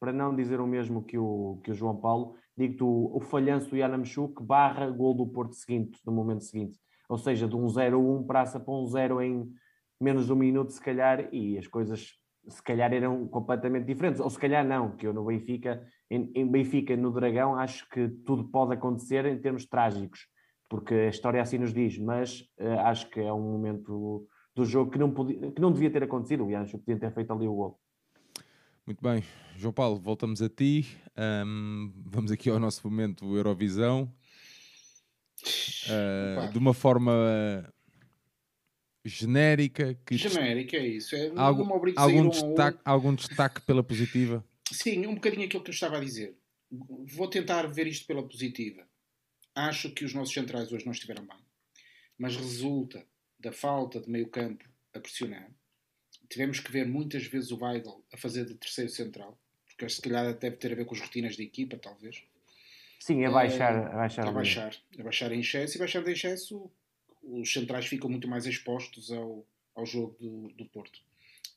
para não dizer o mesmo que o, que o João Paulo, digo-te o, o falhanço do Yanamchuk barra gol do Porto seguinte, no momento seguinte. Ou seja, de um 0-1 praça para um 0 em menos de um minuto, se calhar, e as coisas se calhar eram completamente diferentes. Ou se calhar não, que eu no Benfica, em, em Benfica, no Dragão, acho que tudo pode acontecer em termos trágicos, porque a história assim nos diz, mas uh, acho que é um momento do jogo que não, podia, que não devia ter acontecido. O Yancho podia ter feito ali o gol. Muito bem, João Paulo, voltamos a ti. Um, vamos aqui ao nosso momento Eurovisão. Uh, de uma forma genérica. Que genérica, é isso. É algum, algum, destaque, um... algum destaque pela positiva? Sim, um bocadinho aquilo que eu estava a dizer. Vou tentar ver isto pela positiva. Acho que os nossos centrais hoje não estiveram bem, mas resulta da falta de meio campo a pressionar tivemos que ver muitas vezes o Weigl a fazer de terceiro central, porque se calhar deve ter a ver com as rotinas da equipa, talvez. Sim, a baixar, a baixar, a baixar, a baixar em excesso e baixando em excesso os centrais ficam muito mais expostos ao, ao jogo do, do Porto.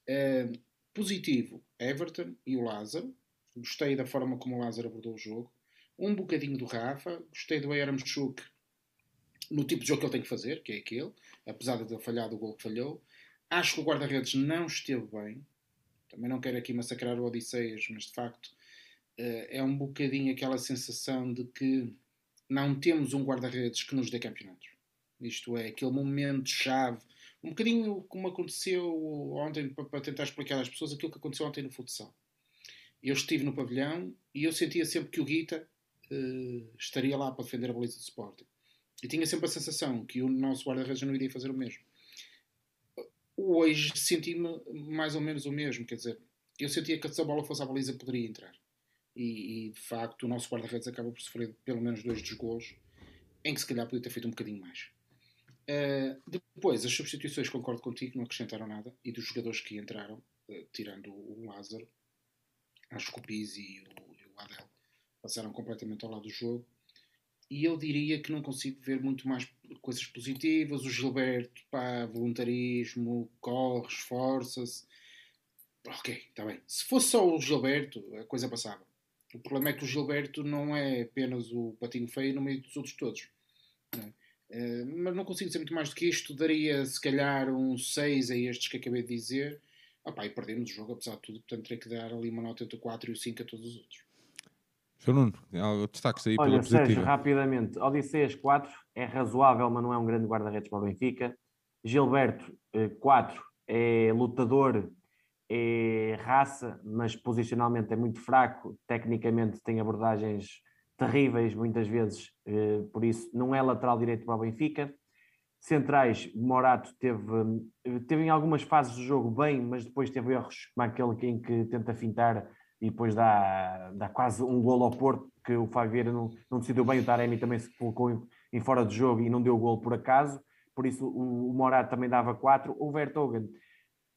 Uh, positivo, Everton e o Lázaro. Gostei da forma como o Lázaro abordou o jogo. Um bocadinho do Rafa. Gostei do Aramchuk no tipo de jogo que ele tem que fazer, que é aquele. Apesar de ter falhado o gol que falhou. Acho que o guarda-redes não esteve bem. Também não quero aqui massacrar o Odisseias, mas de facto uh, é um bocadinho aquela sensação de que não temos um guarda-redes que nos dê campeonatos. Isto é, aquele momento-chave, um bocadinho como aconteceu ontem, para tentar explicar às pessoas aquilo que aconteceu ontem no futsal. Eu estive no pavilhão e eu sentia sempre que o Guita uh, estaria lá para defender a baliza de Sporting. E tinha sempre a sensação que o nosso guarda-redes não iria fazer o mesmo hoje senti-me mais ou menos o mesmo, quer dizer, eu sentia que se a bola fosse à baliza poderia entrar. E, e de facto o nosso guarda-redes acaba por sofrer pelo menos dois dos golos, em que se calhar podia ter feito um bocadinho mais. Uh, depois, as substituições, concordo contigo, não acrescentaram nada, e dos jogadores que entraram, uh, tirando o Lázaro, acho que o Pizzi e o, e o Adel passaram completamente ao lado do jogo e eu diria que não consigo ver muito mais coisas positivas. O Gilberto, pá, voluntarismo, corre, esforça-se. Ok, está bem. Se fosse só o Gilberto, a coisa passava. O problema é que o Gilberto não é apenas o patinho feio no meio dos outros todos. Não é? Uh, mas não consigo dizer muito mais do que isto. Daria se calhar um 6 a estes que acabei de dizer. Ah, e perdemos o jogo apesar de tudo. Portanto, teria que dar ali uma nota entre o 4 e o 5 a todos os outros. Sr. Nuno, destaques aí Olha, pela positiva. Sérgio, rapidamente, Odisseias 4 é razoável, mas não é um grande guarda-redes para o Benfica. Gilberto 4 eh, é lutador, é raça, mas posicionalmente é muito fraco, tecnicamente tem abordagens terríveis muitas vezes, eh, por isso não é lateral direito para o Benfica. Centrais, Morato teve, teve em algumas fases do jogo bem, mas depois teve erros como aquele em que tenta fintar e depois dá, dá quase um golo ao Porto, que o Fábio não, não decidiu bem, o Taremi também se colocou em, em fora de jogo e não deu golo por acaso, por isso o, o Morato também dava 4, o Vertogen,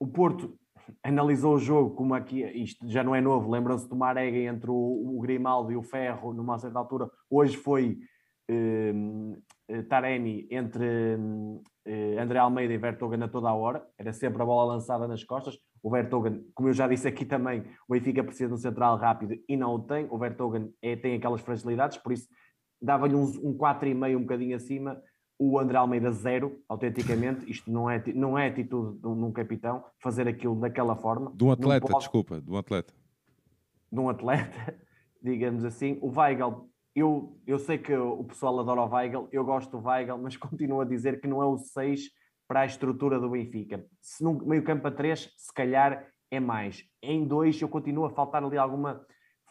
o Porto analisou o jogo como aqui, isto já não é novo, lembram-se do Marega entre o, o, Grimaldo e o Ferro numa certa altura, hoje foi eh, Taremi entre um, eh, André Almeida e Vertogen a toda a hora, era sempre a bola lançada nas costas. O Vertogen, como eu já disse aqui também, o Benfica precisa de um central rápido e não o tem. O Vertogen é, tem aquelas fragilidades, por isso dava-lhe um, um 4,5 um bocadinho acima. O André Almeida zero, autenticamente. Isto não é, não é atitude de um capitão, fazer aquilo daquela forma. De um atleta, pode... desculpa, de um atleta. De um atleta, digamos assim. O Weigl eu, eu sei que o pessoal adora o Weigl, eu gosto do Weigl, mas continuo a dizer que não é o 6 para a estrutura do Benfica. Se no meio campo a 3, se calhar é mais. Em 2 eu continuo a faltar ali alguma,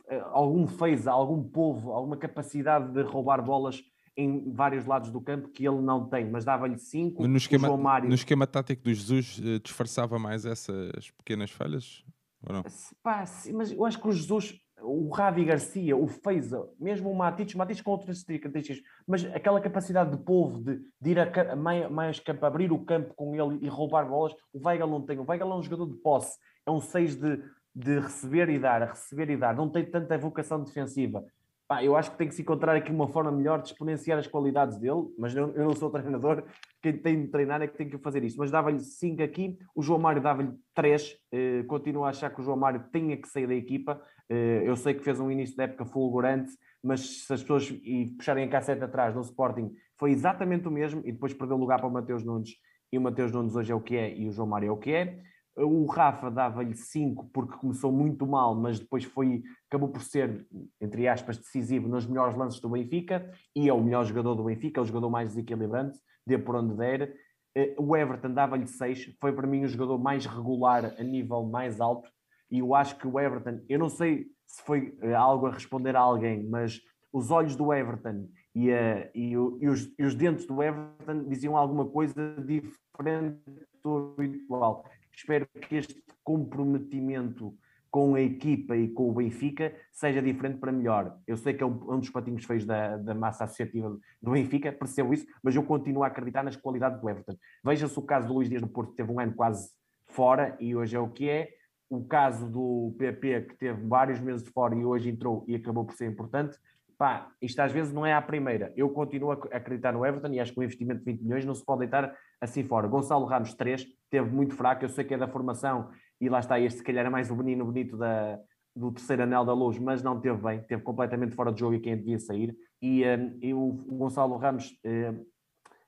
eh, algum phase, algum povo, alguma capacidade de roubar bolas em vários lados do campo que ele não tem, mas dava-lhe 5. No esquema, Mário... no esquema tático do Jesus eh, disfarçava mais essas pequenas falhas? Ou não? Pá, mas eu acho que o Jesus o Ravi Garcia, o Feiza, mesmo o Matites, Matites com outras características, mas aquela capacidade de povo de, de ir a, mais, campo, abrir o campo com ele e roubar bolas, o Weigl não tem. O Weigl é um jogador de posse, é um 6 de, de receber e dar, receber e dar, não tem tanta vocação defensiva. Pá, eu acho que tem que se encontrar aqui uma forma melhor de exponenciar as qualidades dele, mas eu, eu não sou treinador, quem tem de treinar é que tem que fazer isso. Mas dava-lhe 5 aqui, o João Mário dava-lhe 3, eh, continuo a achar que o João Mário tinha que sair da equipa. Eh, eu sei que fez um início de época fulgurante, mas se as pessoas e puxarem a cassete atrás no Sporting, foi exatamente o mesmo, e depois perdeu lugar para o Mateus Nunes, e o Mateus Nunes hoje é o que é, e o João Mário é o que é. O Rafa dava-lhe 5 porque começou muito mal, mas depois foi, acabou por ser, entre aspas, decisivo nos melhores lances do Benfica e é o melhor jogador do Benfica, é o jogador mais desequilibrante, dê por onde der. Eh, o Everton dava-lhe 6, foi para mim o jogador mais regular a nível mais alto e eu acho que o Everton, eu não sei se foi eh, algo a responder a alguém, mas os olhos do Everton e, a, e, e, os, e os dentes do Everton diziam alguma coisa diferente do habitual espero que este comprometimento com a equipa e com o Benfica seja diferente para melhor. Eu sei que é um, um dos patinhos feios da, da, massa associativa do Benfica, percebo isso, mas eu continuo a acreditar nas qualidades do Everton. Veja-se o caso do Luís Dias no Porto, que teve um ano quase fora e hoje é o que é. O caso do PP, que teve vários meses fora e hoje entrou e acabou por ser importante. Pá, isto às vezes não é a primeira. Eu continuo a acreditar no Everton e acho que o investimento de 20 milhões não se pode deitar assim fora. Gonçalo Ramos, 3, teve muito fraco. Eu sei que é da formação e lá está, este se calhar é mais o menino bonito da, do terceiro anel da luz, mas não teve bem, teve completamente fora de jogo e quem devia sair. E, um, e o, o, Gonçalo Ramos, um,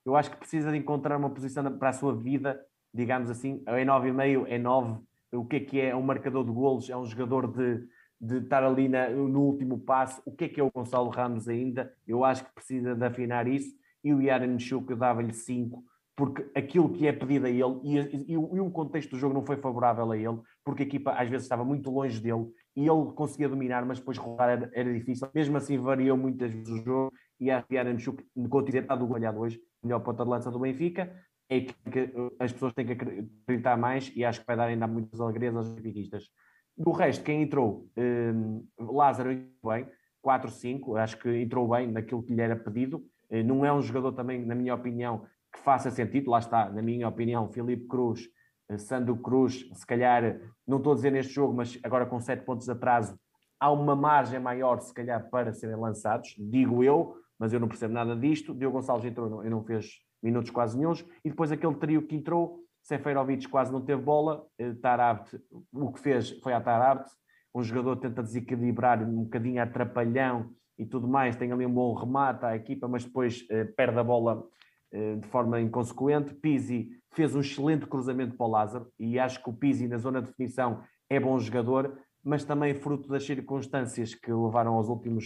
eu acho que precisa de encontrar uma posição para a sua vida, digamos assim. É 9,5, é 9. O que é que é? É um marcador de golos, é um jogador de de estar ali na, no último passo. O que é que é o Gonçalo Ramos ainda? Eu acho que precisa de afinar isso. E o Yaran eu dava-lhe 5, porque aquilo que é pedido a ele, e, e, e, o contexto do jogo não foi favorável a ele, porque a equipa às vezes estava muito longe dele, e ele conseguia dominar, mas depois rolar era, era difícil. Mesmo assim variou muitas vezes o jogo, e a Yaran Chuk, continuar a do goleado hoje, melhor ponta de lança do Benfica, é que, que, as pessoas têm que acreditar mais, e acho que vai dar ainda muitas alegrias aos benfiquistas. Do resto, quem entrou, um, Lázaro bem, 4-5, acho que entrou bem naquilo que lhe era pedido. Uh, não é um jogador também, na minha opinião, que faça sentido, lá está, na minha opinião, Filipe Cruz, uh, Sandro Cruz, se calhar, não estou a dizer neste jogo, mas agora com 7 pontos de atraso, há uma margem maior, se calhar, para serem lançados, digo eu, mas eu não percebo nada disto. Diogo Gonçalves entrou e não fez minutos quase nenhums, e depois aquele trio que entrou, Seferovic quase não teve bola, eh, Tarabt, o que fez foi a Tarabt, um jogador tenta desequilibrar um bocadinho atrapalhão e tudo mais, tem ali um bom remate à equipa, mas depois eh, perde a bola eh, de forma inconsequente. Pizzi fez um excelente cruzamento para o Lázaro e acho que o Pizzi na zona de definição é bom jogador, mas também fruto das circunstâncias que levaram aos últimos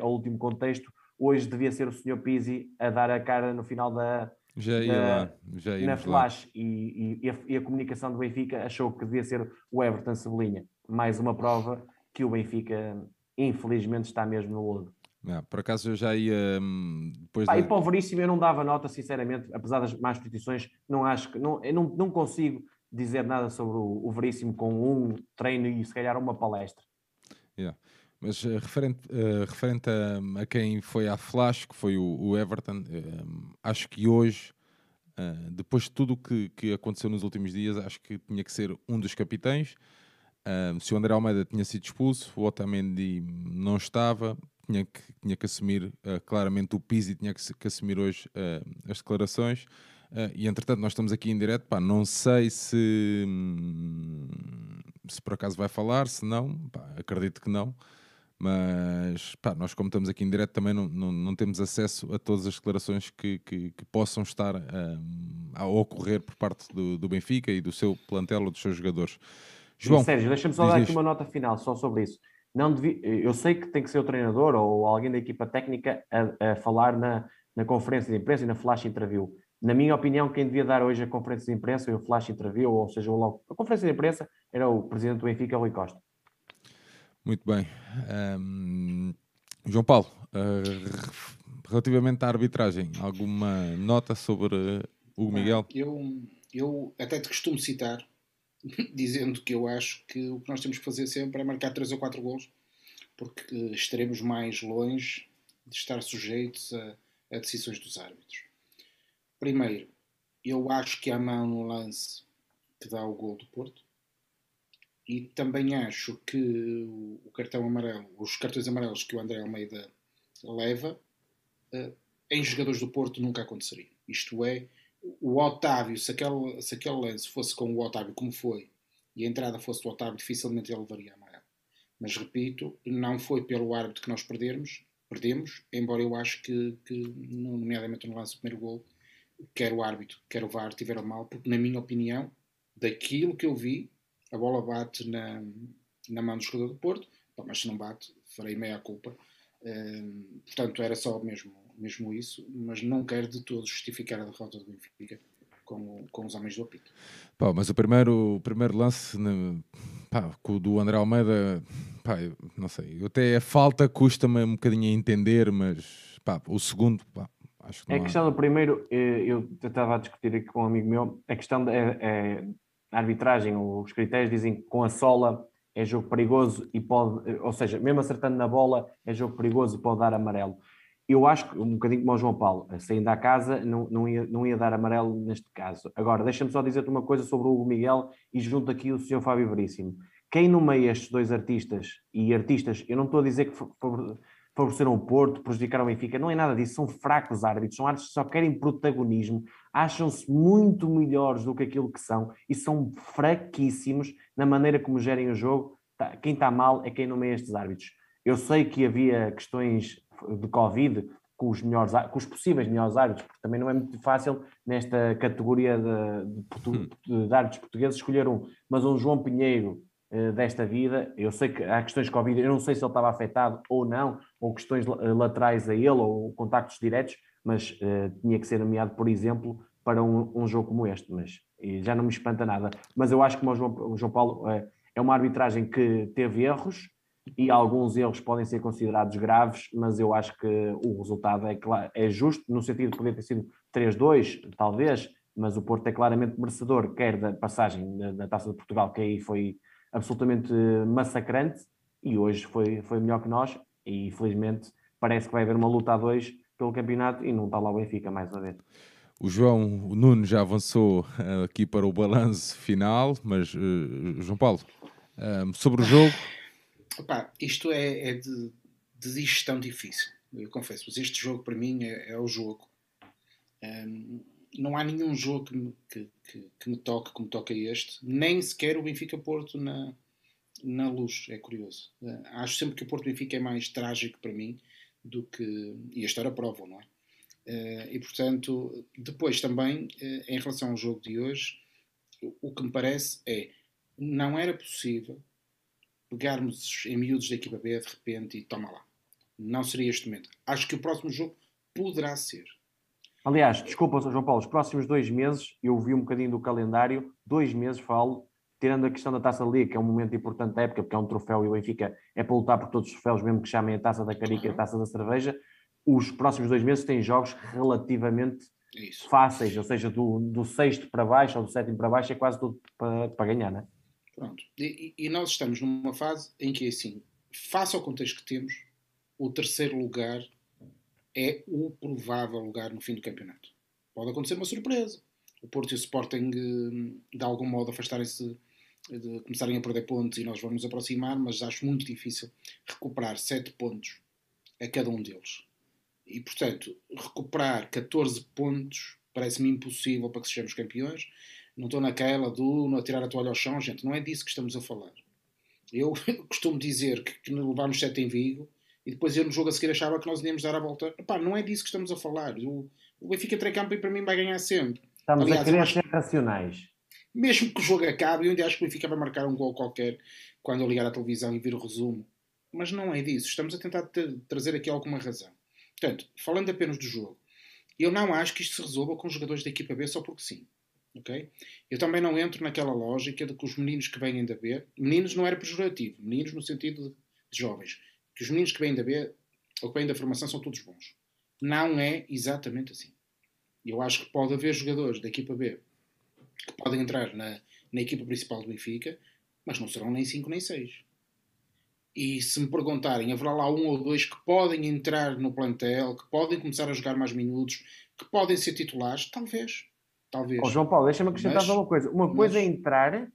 ao último contexto, hoje devia ser o Sr. Pizzi a dar a cara no final da, já ia na, lá, já na Flash e, e, a, e, a, comunicação do Benfica achou que devia ser o Everton Cebolinha. Mais uma prova que o Benfica, infelizmente, está mesmo no lodo. Não, por acaso eu já ia. Hum, depois ah, da... E para o Veríssimo eu não dava nota, sinceramente, apesar das más petições, não acho que. Não, eu não, não consigo dizer nada sobre o, o Veríssimo com um treino e se calhar uma palestra. Yeah. Mas uh, referente, uh, referente a, a, quem foi à Flash, que foi o, o Everton, uh, acho que hoje, depois de tudo o que, que aconteceu nos últimos dias, acho que tinha que ser um dos capitães. se o André Almeida tinha sido expulso, o Otamendi não estava, tinha que, tinha que assumir claramente o Pizzi, tinha que, que assumir hoje as declarações. Uh, e entretanto, nós estamos aqui em direto. Pá, não sei se, hum, se por acaso vai falar, se não, pá, acredito que não. Mas pá, nós, como estamos aqui em direto, também não, não, não temos acesso a todas as declarações que, que, que possam estar um, a ocorrer por parte do, do, Benfica e do seu plantel ou dos seus jogadores. João, Sérgio, deixa-me só dar aqui uma nota final só sobre isso. Não devi... Eu sei que tem que ser o treinador ou alguém da equipa técnica a, a falar na, na conferência de imprensa e na flash interview. Na minha opinião, quem devia dar hoje a conferência de imprensa e o flash interview, ou seja, a conferência de imprensa, era o presidente do Benfica, Rui Costa. Muito bem. Um, João Paulo, uh, relativamente à arbitragem, alguma nota sobre o Miguel? Eu, eu até te costumo citar, dizendo que eu acho que o que nós temos que fazer sempre é marcar 3 ou 4 gols, porque estaremos mais longe de estar sujeitos a, a decisões dos árbitros. Primeiro, eu acho que há mão no lance que dá o gol do Porto. E também acho que o cartão amarelo, os cartões amarelos que o André Almeida leva, eh, em jogadores do Porto nunca aconteceria. Isto é, o Otávio, se aquele, se aquele lance fosse com o Otávio como foi, e a entrada fosse do Otávio, dificilmente ele levaria amarelo. Mas repito, não foi pelo árbitro que nós perdermos, perdemos, embora eu acho que, que nomeadamente no lance do primeiro gol, quer o árbitro, quer o VAR tiveram mal, porque na minha opinião, daquilo que eu vi, a bola bate na, na mão do jogador do Porto, mas se não bate, farei meia culpa. Uh, portanto, era só mesmo, mesmo isso, mas não quero de todo justificar a derrota do Benfica com, com os homens do apito. Pá, mas o primeiro, o primeiro lance ne, pá, do André Almeida, pá, não sei, até a falta custa-me um bocadinho a entender, mas pá, o segundo, pá, acho que não É a questão do primeiro, eh, eu estava a discutir aqui com um amigo meu, a questão é, é a arbitragem, os critérios dizem que com a sola é jogo perigoso e pode, ou seja, mesmo acertando na bola é jogo perigoso e pode dar amarelo. Eu acho que, um bocadinho como o João Paulo, saindo da casa, não, não, ia, não ia dar amarelo neste caso. Agora, deixa-me só dizer-te uma coisa sobre o Hugo Miguel e junto aqui o Sr. Fábio Veríssimo. Quem nomeia estes dois artistas, e artistas, eu não estou a dizer que favoreceram o Porto, prejudicaram o Benfica, não é nada disso, são fracos árbitros, são árbitros que só querem protagonismo, acham-se muito melhores do que aquilo que são e são fraquíssimos na maneira como gerem o jogo. Tá, quem está mal é quem nomeia estes árbitros. Eu sei que havia questões de Covid com os, melhores, com os possíveis melhores árbitros, porque também não é muito fácil nesta categoria de, de, de, de árbitros portugueses escolher um, mas um João Pinheiro eh, desta vida. Eu sei que há questões de Covid, eu não sei se ele estava afetado ou não, ou questões eh, laterais a ele, ou contactos diretos, mas uh, tinha que ser nomeado, por exemplo, para um, um, jogo como este. Mas já não me espanta nada. Mas eu acho que o João, o João Paulo é, é uma arbitragem que teve erros e alguns erros podem ser considerados graves, mas eu acho que o resultado é, é justo, no sentido de poder ter sido 3-2, talvez, mas o Porto é claramente merecedor, quer da passagem da Taça de Portugal, que aí foi absolutamente massacrante e hoje foi, foi melhor que nós e infelizmente parece que vai haver uma luta a dois pelo campeonato e não está lá o Benfica mais uma vez. O João o Nuno já avançou uh, aqui para o balanço final, mas uh, João Paulo, sobre o jogo. Opa, isto é, é de, de gestão difícil, eu confesso, mas este jogo para mim é, é o jogo. Um, não há nenhum jogo que me, que, que, que me toque como toca este, nem sequer o Benfica Porto na, na luz, é curioso. Uh, acho sempre que o Porto Benfica é mais trágico para mim do que. E a história prova, não é? Uh, e portanto, depois também, uh, em relação ao jogo de hoje, o que me parece é não era possível pegarmos em miúdos da equipa B de repente e toma lá. Não seria este momento. Acho que o próximo jogo poderá ser. Aliás, desculpa, João Paulo, os próximos dois meses, eu vi um bocadinho do calendário, dois meses falo, tirando a questão da Taça da Liga, que é um momento importante da época, porque é um troféu e o Benfica é para lutar por todos os troféus, mesmo que chamem a Taça da Carica e a Taça da Cerveja, os próximos dois meses têm jogos relativamente Isso. fáceis, ou seja, do, do sexto para baixo ou do sétimo para baixo é quase tudo para, para ganhar, não é? Pronto, e, e nós estamos numa fase em que, assim, face ao contexto que temos, o terceiro lugar é o provável lugar no fim do campeonato. Pode acontecer uma surpresa. O Porto e o Sporting, eh, de algum modo, afastarem-se, de começarem a perder pontos e nós vamos nos aproximar, mas acho muito difícil recuperar 7 pontos a cada um deles. E, portanto, recuperar 14 pontos parece-me impossível para que sejamos campeões. Não estou naquela do não atirar a toalha ao chão, gente. Não é disso que estamos a falar. Eu costumo dizer que, que levámos 7 em Vigo e depois eu no jogo a seguir achava que nós íamos dar a volta. Epá, não é disso que estamos a falar. O, o Benfica e para mim vai ganhar sempre. Estamos Aliás, a querer ser racionais. Mesmo que o jogo acabe, eu ainda acho que o Benfica vai marcar um gol qualquer quando eu ligar a televisão e vir o resumo. Mas não é disso. Estamos a tentar trazer aqui alguma razão. Portanto, falando apenas do jogo, eu não acho que isto se resolva com os jogadores da equipa B só porque sim. Eu também não entro naquela lógica de que os meninos que vêm da B, meninos não era pejorativo, meninos no sentido de jovens, que os meninos que vêm da B ou que vêm da formação são todos bons. Não é exatamente assim. Eu acho que pode haver jogadores da equipa B que podem entrar na, na equipa principal do Benfica, mas não serão nem 5 nem 6. E se me perguntarem, haverá lá um ou dois que podem entrar no plantel, que podem começar a jogar mais minutos, que podem ser titulares? Talvez. Talvez. Oh, João Paulo, deixa-me acrescentar mas, uma coisa. Uma coisa é entrar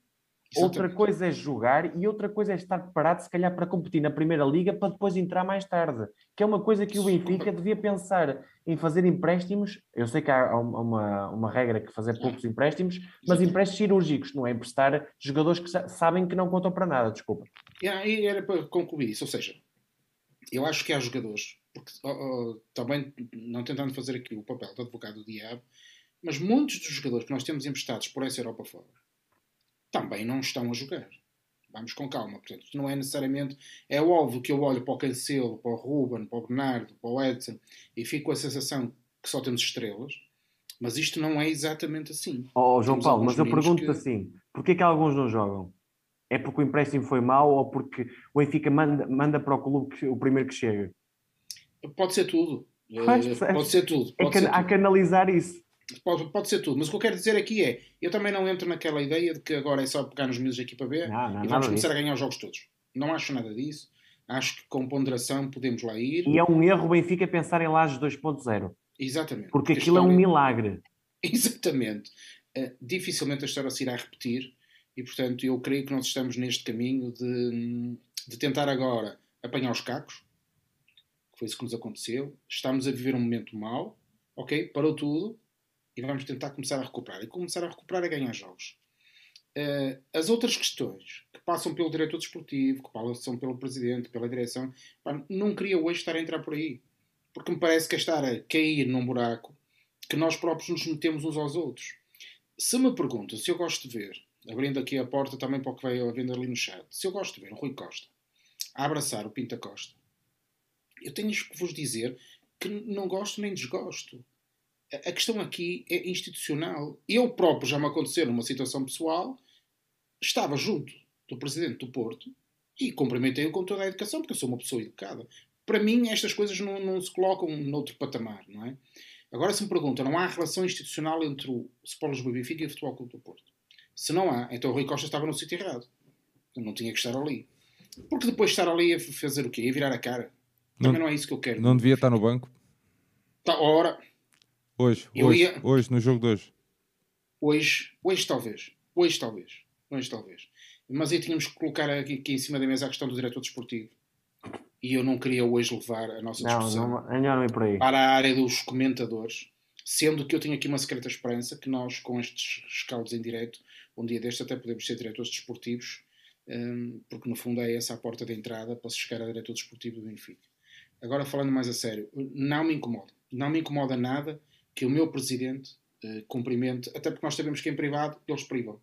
Exatamente. Outra coisa é jogar e outra coisa é estar preparado, se calhar, para competir na Primeira Liga para depois entrar mais tarde. Que é uma coisa que o Benfica devia pensar em fazer empréstimos. Eu sei que há uma, uma regra que fazer poucos empréstimos, mas empréstimos cirúrgicos, não é emprestar jogadores que sabem que não contam para nada, desculpa. E era para concluir isso, ou seja, eu acho que há jogadores, porque oh, oh, também não tentando fazer aqui o papel de advogado do diabo, mas muitos dos jogadores que nós temos emprestados por essa Europa fora também não estão a jogar. Vamos com calma. Portanto, não é necessariamente. É óbvio que eu olho para o Cancelo, para o Ruben, para o Bernardo, para o Edson e fico com a sensação que só temos estrelas, mas isto não é exatamente assim. Oh, João Paulo, mas eu pergunto que... assim: porquê que alguns não jogam? É porque o empréstimo foi mau ou porque o Benfica manda, manda para o clube que, o primeiro que chega? Pode ser tudo. Mas, eh, pode ser tudo. É pode é ser há tudo. que analisar isso. Pode, pode ser tudo, mas o que eu quero dizer aqui é: eu também não entro naquela ideia de que agora é só pegar nos miúdos da equipa B não, não, e vamos começar disso. a ganhar os jogos todos. Não acho nada disso. Acho que com ponderação podemos lá ir. E é um erro o Benfica pensar em Lages 2.0. Exatamente. Porque, porque aquilo é um milagre. Exatamente. Uh, dificilmente a história se irá repetir e, portanto, eu creio que nós estamos neste caminho de, de tentar agora apanhar os cacos, que foi isso que nos aconteceu. Estamos a viver um momento mau, ok? Parou tudo e vamos tentar começar a recuperar. E começar a recuperar é ganhar jogos. Uh, as outras questões que passam pelo diretor desportivo, que passam pelo presidente, pela direção, não queria hoje estar a entrar por aí. Porque me parece que é estar a cair num buraco que nós próprios nos metemos uns aos outros. Se me perguntam se eu gosto de ver, abrindo aqui a porta também para o que veio a venda ali no chat, se eu gosto de ver o Rui Costa a abraçar o Pinta Costa, eu tenho que vos dizer que não gosto nem desgosto a questão aqui é institucional. Eu próprio já me aconteceu numa situação pessoal, estava junto do presidente do Porto e cumprimentei-o com toda a educação, porque eu sou uma pessoa educada. Para mim, estas coisas não, não se colocam noutro patamar, não é? Agora, se me perguntam, não há relação institucional entre o Sport Lisboa Benfica e o Futebol Clube do Porto? Se não há, então o Rui Costa estava no sítio errado. Eu não tinha que estar ali. Porque depois de estar ali a fazer o quê? A virar a cara. Também não, não é isso que eu quero. Não devia estar no banco? Tá, ora, Hoje, hoje, ia... hoje, no jogo de hoje. Hoje, hoje talvez. Hoje talvez. Hoje talvez. Mas aí tínhamos que colocar aqui, aqui em cima da mesa a questão do diretor desportivo. E eu não queria hoje levar a nossa discussão não, não, não é por aí. para a área dos comentadores, sendo que eu tenho aqui uma secreta esperança que nós, com estes escaldos em direto, um dia deste até podemos ser diretores desportivos, um, porque no fundo é essa a porta de entrada para se chegar a diretor desportivo do Benfica. Agora, falando mais a sério, não me incomoda. Não me incomoda nada que o meu presidente uh, cumprimente, até porque nós sabemos que em privado eles privam.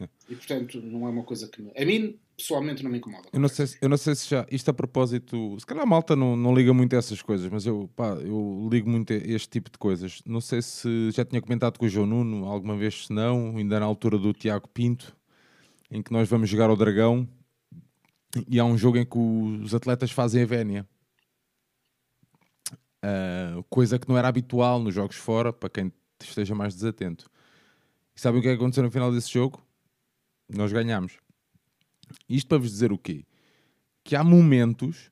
É. E portanto não é uma coisa que me... a mim pessoalmente não me incomoda. Eu não, sei se, eu não sei se já, isto a propósito, se calhar a malta não, não liga muito a essas coisas, mas eu, pá, eu ligo muito a este tipo de coisas. Não sei se já tinha comentado com o João Nuno alguma vez, se não, ainda na altura do Tiago Pinto, em que nós vamos jogar ao Dragão e há um jogo em que os atletas fazem a vénia. Uh, coisa que não era habitual nos jogos fora, para quem esteja mais desatento. E sabem o que é que aconteceu no final desse jogo? Nós ganhamos. Isto para vos dizer o quê? Que há momentos,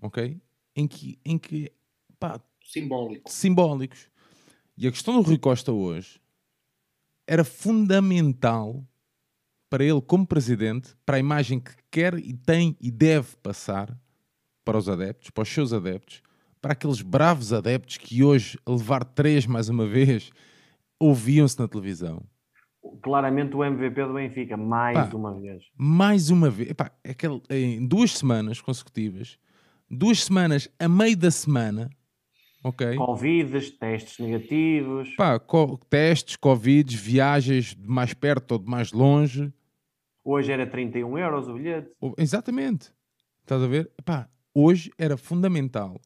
ok? Em que, em que pá, Simbólico. simbólicos. E a questão do Rui Costa hoje era fundamental para ele, como presidente, para a imagem que quer e tem e deve passar para os adeptos, para os seus adeptos, para aqueles bravos adeptos que hoje, a levar três mais uma vez, ouviam-se na televisão. Claramente o MVP do Benfica, mais Pá, uma vez. Mais uma vez. Epá, aquele, em duas semanas consecutivas, duas semanas a meio da semana, ok? Covid, testes negativos. Pá, co testes, Covid, viagens de mais perto ou de mais longe. Hoje era 31 euros o bilhete. Exatamente. Estás a ver? Epá, hoje era fundamental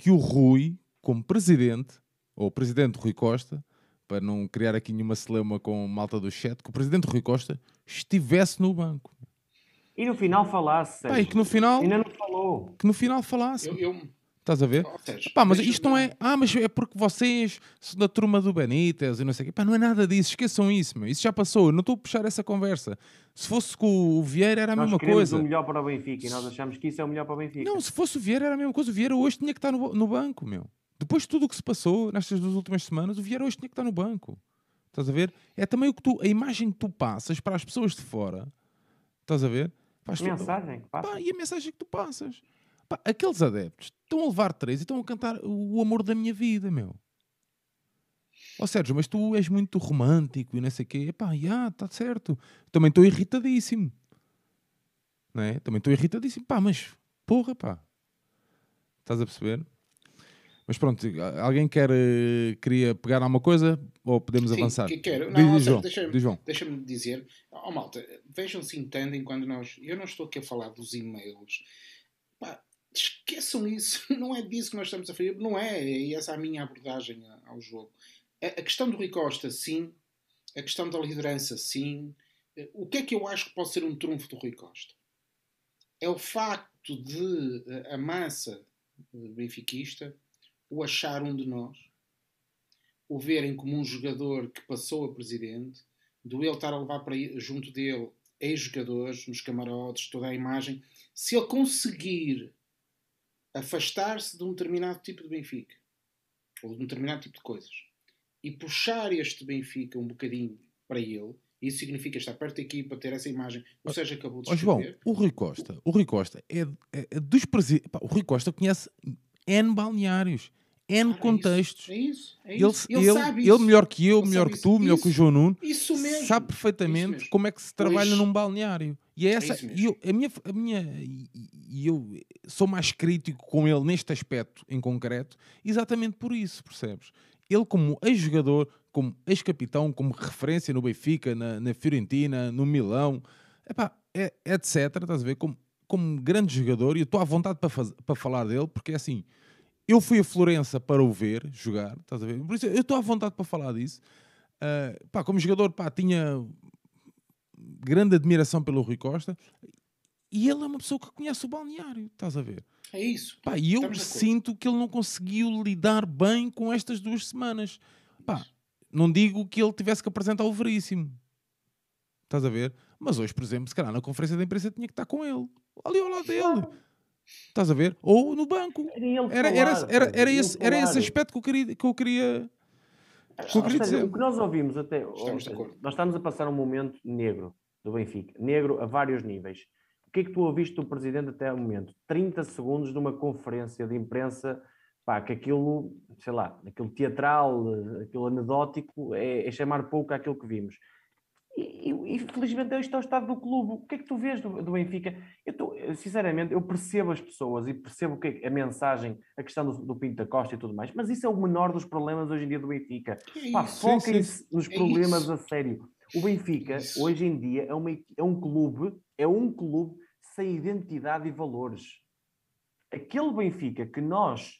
que o Rui, como presidente, ou o presidente Rui Costa, para não criar aqui nenhuma celeuma com malta do chat, que o presidente Rui Costa estivesse no banco. E no final falasse. Pá, e que no final. Ainda não falou. Que no final falasse. Eu, eu... Estás a ver? Sérgio, Pá, mas isto não é. Ah, mas é porque vocês são da turma do Benítez e não sei o quê. Pá, não é nada disso. Esqueçam isso, meu. Isso já passou. Eu não estou a puxar essa conversa. Se fosse com o Vieira era a nós mesma coisa. o melhor para o Benfica e nós achamos que isso é o melhor para o Benfica. Não, se fosse o Vieira era a mesma coisa. O Vieira hoje tinha que estar no, no banco, meu. Depois de tudo o que se passou nestas duas últimas semanas, o Vieira hoje tinha que estar no banco. Estás a ver? É também o que tu, a imagem que tu passas para as pessoas de fora. Estás a ver? Faz a mensagem que passas. Pá, e a mensagem que tu passas. Pá, aqueles adeptos estão a levar três e estão a cantar o amor da minha vida, meu. Ó oh, Sérgio, mas tu és muito romântico e não sei o quê. Pá, já, está certo. Também estou irritadíssimo. Não é? Também estou irritadíssimo. Pá, mas porra, pá. Estás a perceber? Mas pronto, alguém quer, eh, queria pegar alguma coisa ou podemos Sim, avançar? Que quero. Não, diz, João, deixa-me deixa, deixa dizer, oh, malta, vejam se entendem quando nós. Eu não estou aqui a falar dos e-mails. Pá, esqueçam isso, não é disso que nós estamos a fazer, não é, e essa é a minha abordagem ao jogo. A, questão do Rui Costa, sim, a questão da liderança, sim. O que é que eu acho que pode ser um trunfo do Rui Costa? É o facto de a massa benfiquista o achar um de nós, o verem como um jogador que passou a presidente, do ele estar a levar para junto dele ex-jogadores, nos camarotes, toda a imagem, se ele conseguir afastar-se de um determinado tipo de Benfica, ou de um determinado tipo de coisas, e puxar este Benfica um bocadinho para ele, isso significa estar perto da equipa, ter essa imagem. Ou seja, acabou de oh, João, o Rui Costa, o Rui Costa é, é, é dos presidentes. O Rui Costa conhece N balneários. N contextos. É isso, é isso. Ele, ele, ele, ele, melhor que eu, melhor que tu, melhor que o João Nuno, isso. Sabe perfeitamente como é que se trabalha num balneário. E é, é essa, e eu, a minha, a minha, e eu sou mais crítico com ele neste aspecto em concreto, exatamente por isso, percebes? Ele, como ex-jogador, como ex-capitão, como referência no Benfica, na, na Fiorentina, no Milão, epá, é, etc. Estás a ver? Como, como grande jogador, e eu estou à vontade para, faz, para falar dele, porque é assim eu fui a Florença para o ver jogar, estás a ver? Por isso eu estou à vontade para falar disso. Uh, pá, como jogador, pá, tinha grande admiração pelo Rui Costa e ele é uma pessoa que conhece o balneário, estás a ver? É isso. Pá, e eu sinto que ele não conseguiu lidar bem com estas duas semanas. Pá, não digo que ele tivesse que apresentar o veríssimo. Estás a ver? Mas hoje, por exemplo, se calhar na conferência da imprensa tinha que estar com ele. Ali ao lado dele. Estás a ver? Ou no banco. Era, era, era, era, era, esse, era esse aspecto que eu queria, que eu queria, queria dizer. O que nós ouvimos até. Estamos nós estamos a passar um momento negro do Benfica. Negro a vários níveis. O que é que tu ouviste do presidente até o momento? 30 segundos de uma conferência de imprensa, pá, que aquilo, sei lá, aquilo teatral, aquilo anedótico, é, é chamar pouco àquilo que vimos. E, e, felizmente este é o estado do clube. O que é que tu vês do, do Benfica? Eu tô, sinceramente, eu percebo as pessoas e percebo que é a mensagem, a questão do, do Pinto da Costa e tudo mais, mas isso é o menor dos problemas hoje em dia do Benfica. É Foquem-se nos é problemas isso. a sério. O Benfica, isso. hoje em dia, é, uma, é um clube, é um clube sem identidade e valores. Aquele Benfica que nós,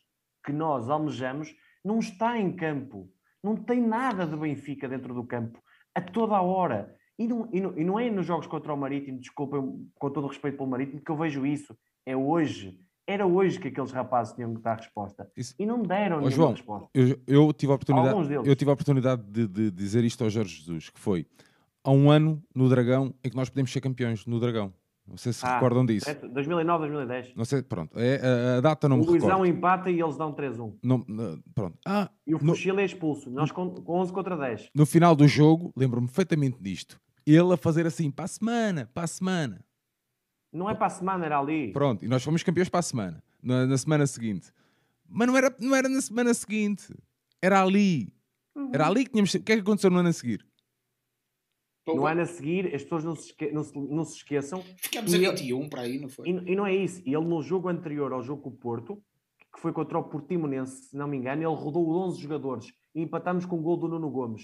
que nós almejamos não está em campo. Não tem nada de Benfica dentro do campo a toda a hora. E não, e não, e não é nos jogos contra o Marítimo, desculpem, com todo o respeito pelo Marítimo, que eu vejo isso. É hoje. Era hoje que aqueles rapazes tinham que dar resposta. Isso... E não deram oh, nenhuma João, resposta. Eu, eu, tive a oportunidade, eu tive a oportunidade de, de, dizer isto ao Jorge Jesus, que foi há um ano no Dragão em que nós podemos ser campeões no Dragão. Não sei se ah, recordam disso. 2009, 2010. Não sei, pronto. É, a, data não o me recordo. O Luizão empata e eles dão 3-1. Não, pronto. Ah, e o Fuxil é expulso. Nós com, com 11 contra 10. No final do jogo, lembro-me perfeitamente disto. Ele a fazer assim, para a semana, para a semana. Não é para a semana, era ali. Pronto, e nós fomos campeões para a semana. Na, na semana seguinte. Mas não era, não era na semana seguinte. Era ali. Era ali que tínhamos. O que é que aconteceu no ano a seguir? No ano a seguir, as pessoas não se, esque... não se, não se esqueçam. Ficámos a 21 para aí, não foi? E, e, não é isso. Ele, no jogo anterior ao jogo com o Porto, que foi contra o Portimonense, se não me engano, ele rodou 11 jogadores e empatámos com o gol do Nuno Gomes.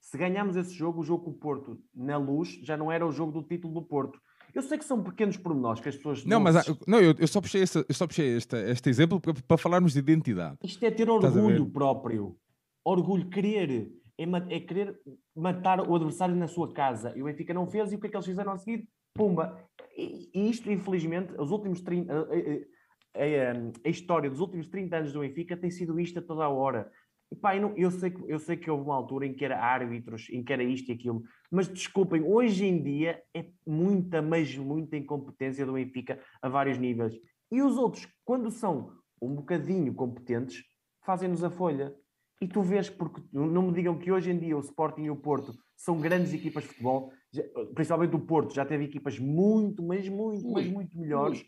Se ganhámos esse jogo, o jogo com o Porto na luz, já não era o jogo do título do Porto. Eu sei que são pequenos pormenores que as pessoas. Não, mas não, eu, eu, só puxei, esse, eu só puxei este, este exemplo para, para falarmos de identidade. Isto é ter orgulho próprio. Orgulho, querer. É, é, querer matar o adversário na sua casa. E o Benfica não fez, e o que é que eles fizeram a seguir? Pumba! E, isto, infelizmente, os últimos 30. A, a, a, história dos últimos 30 anos do Benfica tem sido isto a toda a hora. E pá, eu, não, eu, sei eu sei que houve uma altura em que era árbitros, em que era isto e aquilo, mas desculpem, hoje em dia é muita, mas muita incompetência do Benfica a vários níveis. E os outros, quando são um bocadinho competentes, fazem-nos a folha. E tu vês, porque não me digam que hoje em dia o Sporting e o Porto são grandes equipas de futebol, principalmente o Porto já teve equipas muito, mas muito, mas muito melhores.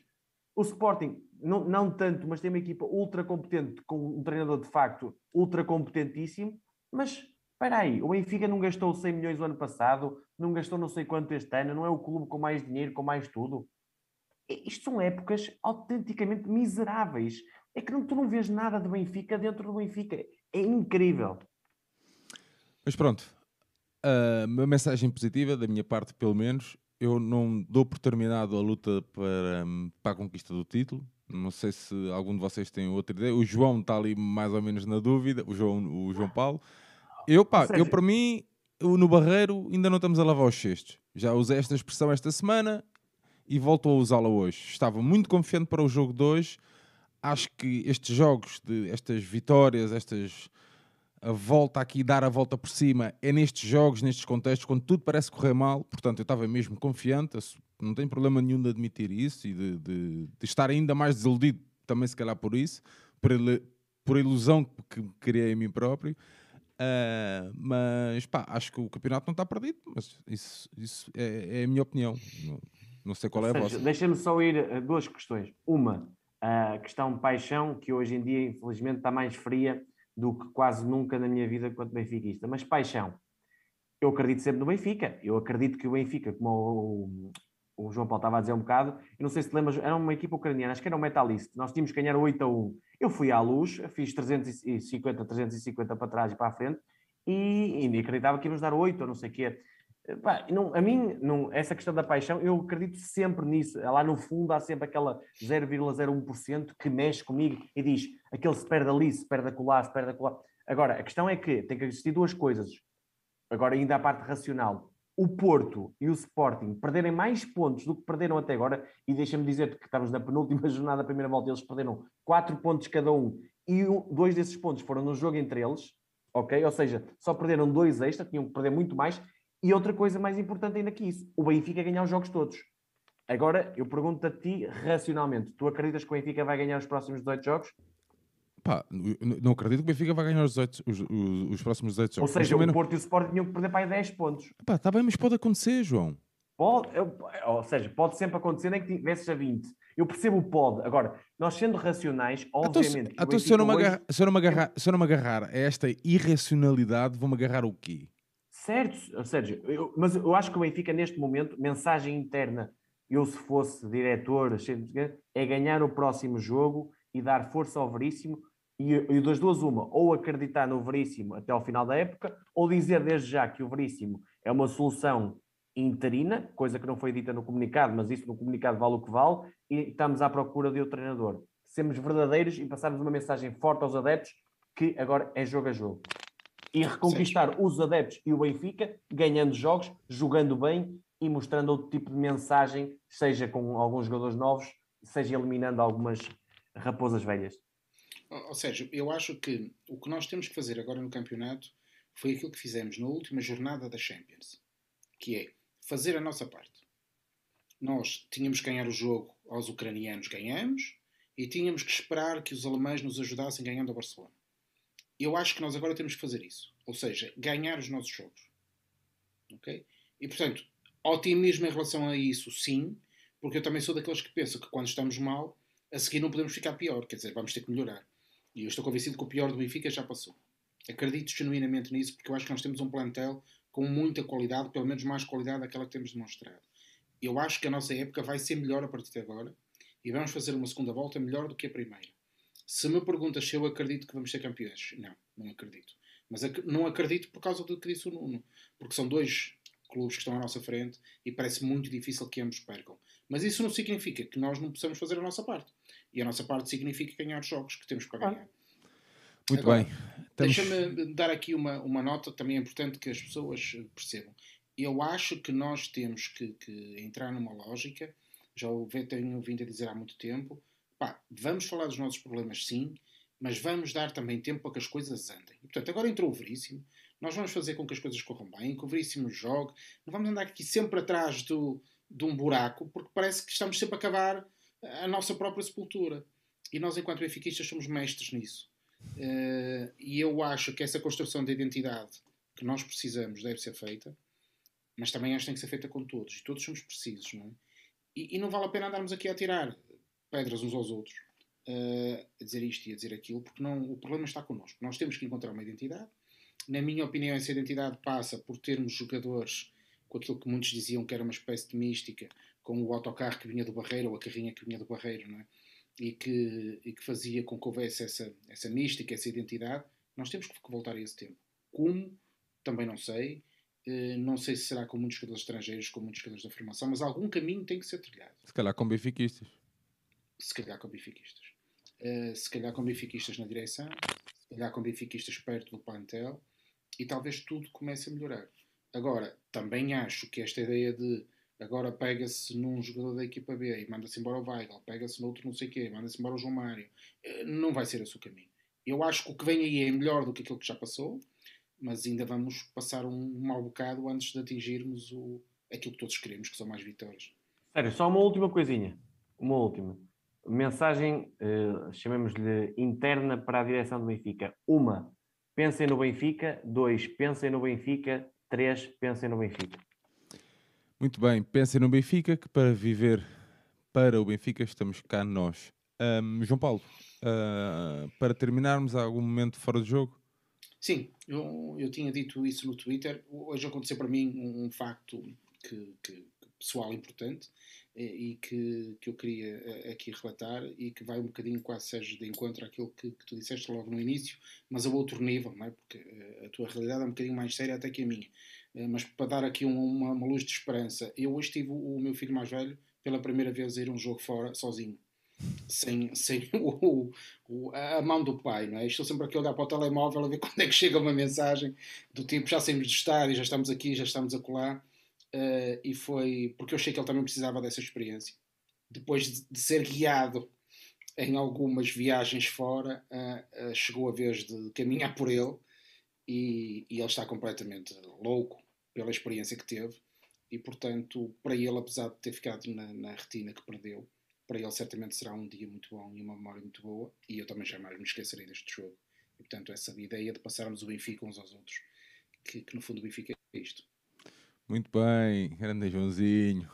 O Sporting, não, não tanto, mas tem uma equipa ultra competente, com um treinador de facto ultra competentíssimo. Mas espera aí, o Benfica não gastou 100 milhões o ano passado, não gastou não sei quanto este ano, não é o clube com mais dinheiro, com mais tudo. Isto são épocas autenticamente miseráveis. É que não, tu não vês nada de Benfica dentro do Benfica. É incrível. Mas pronto, uma mensagem positiva, da minha parte pelo menos, eu não dou por terminado a luta para, para a conquista do título. Não sei se algum de vocês tem outra ideia. O João está ali mais ou menos na dúvida, o João, o João Paulo. Eu, pá, eu para mim, no Barreiro ainda não estamos a lavar os cestos. Já usei esta expressão esta semana e volto a usá-la hoje. Estava muito confiante para o jogo de hoje. Acho que estes jogos, de, estas vitórias, estas a volta aqui, dar a volta por cima, é nestes jogos, nestes contextos, quando tudo parece correr mal. Portanto, eu estava mesmo confiante, não tenho problema nenhum de admitir isso e de, de, de estar ainda mais desiludido, também se calhar por isso, por, por a ilusão que criei em mim próprio. Uh, mas pá, acho que o campeonato não está perdido, mas isso, isso é, é, a minha opinião. Não, não sei qual Ou é seja, a vossa. Deixa-me só ir a duas questões. Uma, a questão paixão, que hoje em dia, infelizmente, está mais fria do que quase nunca na minha vida quanto benfiquista. Mas paixão, eu acredito sempre no Benfica. Eu acredito que o Benfica, como o, o, João Paulo estava a dizer um bocado, eu não sei se te lembras, era uma equipa ucraniana, acho que era um Metalist. Nós tínhamos que ganhar 8 a 1. Eu fui à luz, fiz 350, 350 para trás e para a frente e, e acreditava que íamos dar 8 ou não sei o quê. Pá, não, a mim, não, essa questão da paixão, eu acredito sempre nisso. Lá no fundo há sempre aquela 0,01% que mexe comigo e diz aquele se perde ali, se perde acolá, se perde acolá. Agora, a questão é que tem que existir duas coisas. Agora, ainda a parte racional. O Porto e o Sporting perderem mais pontos do que perderam até agora, e deixa-me dizer que estamos na penúltima jornada da primeira volta, eles perderam 4 pontos cada um, e dois desses pontos foram no jogo entre eles, ok? Ou seja, só perderam dois extra, tinham que perder muito mais, e outra coisa mais importante ainda que isso, o Benfica ganhar os jogos todos. Agora, eu pergunto a ti, racionalmente, tu acreditas que o Benfica vai ganhar os próximos 18 jogos? Pá, não acredito que o Benfica vai ganhar os, 18, os, os, os próximos 18 jogos. Ou seja, o Porto e o Sport tinham que perder para aí 10 pontos. Pá, está bem, mas pode acontecer, João. Pode, ou seja, pode sempre acontecer, nem que tivesses a 20. Eu percebo o pode. Agora, nós sendo racionais, obviamente. Então, se, eu não eu não me agarrar, se eu não me agarrar a esta irracionalidade, vou-me agarrar o quê? Certo, Sérgio, eu, mas eu acho que o Benfica, neste momento, mensagem interna, eu se fosse diretor, é ganhar o próximo jogo e dar força ao Veríssimo, e, e das duas, uma, ou acreditar no Veríssimo até ao final da época, ou dizer desde já que o Veríssimo é uma solução interina, coisa que não foi dita no comunicado, mas isso no comunicado vale o que vale, e estamos à procura de outro treinador. Sermos verdadeiros e passarmos uma mensagem forte aos adeptos que agora é jogo a jogo e reconquistar os adeptos e o Benfica, ganhando jogos, jogando bem e mostrando outro tipo de mensagem, seja com alguns jogadores novos, seja eliminando algumas raposas velhas. Ou seja, eu acho que o que nós temos que fazer agora no campeonato foi aquilo que fizemos na última jornada da Champions, que é fazer a nossa parte. Nós tínhamos que ganhar o jogo aos ucranianos, ganhamos, e tínhamos que esperar que os alemães nos ajudassem ganhando a Barcelona eu acho que nós agora temos que fazer isso. Ou seja, ganhar os nossos jogos. Ok? E portanto, otimismo em relação a isso, sim, porque eu também sou daqueles que pensam que quando estamos mal, a seguir não podemos ficar pior, quer dizer, vamos ter que melhorar. E eu estou convencido que o pior do Benfica já passou. Acredito genuinamente nisso, porque eu acho que nós temos um plantel com muita qualidade, pelo menos mais qualidade daquela que temos demonstrado. Eu acho que a nossa época vai ser melhor a partir de agora e vamos fazer uma segunda volta melhor do que a primeira. Se me perguntas se eu acredito que vamos ser campeões, não, não acredito. Mas ac não acredito por causa do que disse o Nuno, porque são dois clubes que estão à nossa frente e parece muito difícil que ambos percam. Mas isso não significa que nós não possamos fazer a nossa parte. E a nossa parte significa ganhar os jogos que temos para ganhar. Muito Agora, bem. Estamos... Deixa-me dar aqui uma, uma nota, também é importante que as pessoas percebam. Eu acho que nós temos que, que entrar numa lógica, já o tenho vindo a dizer há muito tempo, pá, vamos falar dos nossos problemas sim, mas vamos dar também tempo para que as coisas andem. E, portanto, agora entrou o Veríssimo, nós vamos fazer com que as coisas corram bem, que o Veríssimo jogue, não vamos andar aqui sempre atrás do, de um buraco, porque parece que estamos sempre a cavar a nossa própria sepultura. E nós, enquanto benfiquistas, somos mestres nisso. Uh, e eu acho que essa construção de identidade que nós precisamos deve ser feita, mas também acho que tem que ser feita com todos. E todos somos precisos, não é? E, e não vale a pena andarmos aqui a tirar pedras uns aos outros, uh, a dizer isto e a dizer aquilo, porque não, o problema está connosco. Nós temos que encontrar uma identidade. Na minha opinião, essa identidade passa por termos jogadores com aquilo que muitos diziam que era uma espécie de mística, com o autocarro que vinha do Barreiro ou a carrinha que vinha do Barreiro, não é? e, que, e que fazia com que houvesse essa, essa mística, essa identidade, nós temos que voltar a esse tempo. Como? Também não sei. Uh, não sei se será com muitos jogadores estrangeiros, com muitos jogadores da formação, mas algum caminho tem que ser trilhado. Se calhar com benfiquistas. Se calhar com benfiquistas. Uh, se calhar com benfiquistas na direção, se calhar com benfiquistas perto do plantel, e talvez tudo comece a melhorar. Agora, também acho que esta ideia de agora pega-se num jogador da equipa B e manda-se embora o Weigl, pega-se noutro não sei quê, manda-se embora o João Mário, eh, não vai ser esse o caminho. Eu acho que o que vem aí é melhor do que aquilo que já passou, mas ainda vamos passar um mau bocado antes de atingirmos o, aquilo que todos queremos, que são mais vitórias. Sério, só uma última coisinha. Uma última. Mensagem, uh, chamemos-lhe interna para a direção do Benfica. Uma, pensem no Benfica. Dois, pensem no Benfica. Três, pensem no Benfica. Muito bem, pensem no Benfica, que para viver para o Benfica estamos cá nós. Um, João Paulo, uh, para terminarmos, há algum momento fora de jogo? Sim, eu, eu tinha dito isso no Twitter. Hoje aconteceu para mim um, um facto que, que, pessoal importante e, que, que eu queria eh, aqui relatar e que vai um bocadinho quase seja de encontro àquilo que, que tu disseste logo no início, mas a outro nível, não é? porque eh, a tua realidade é um bocadinho mais séria até que a minha. Eh, mas para dar aqui uma, uma luz de esperança, eu hoje tive o meu filho mais velho pela primeira vez a ir um jogo fora sozinho. Sem, sem o, o, a mão do pai, não é? Estou sempre aqui a olhar para o telemóvel a ver quando é que chega uma mensagem do tipo já saímos do estádio, já estamos aqui, já estamos a colar. Uh, e foi porque eu achei que ele também precisava dessa experiência. Depois de, de ser guiado em algumas viagens fora, uh, uh, chegou a vez de caminhar por ele e, e ele está completamente louco pela experiência que teve e portanto para ele apesar de ter ficado na, na, retina que perdeu para ele certamente será um dia muito bom e uma memória muito boa e eu também jamais me esquecerei deste jogo e portanto essa ideia de passarmos o Benfica uns aos outros que, que no fundo o Benfica é isto muito bem, grande Joãozinho.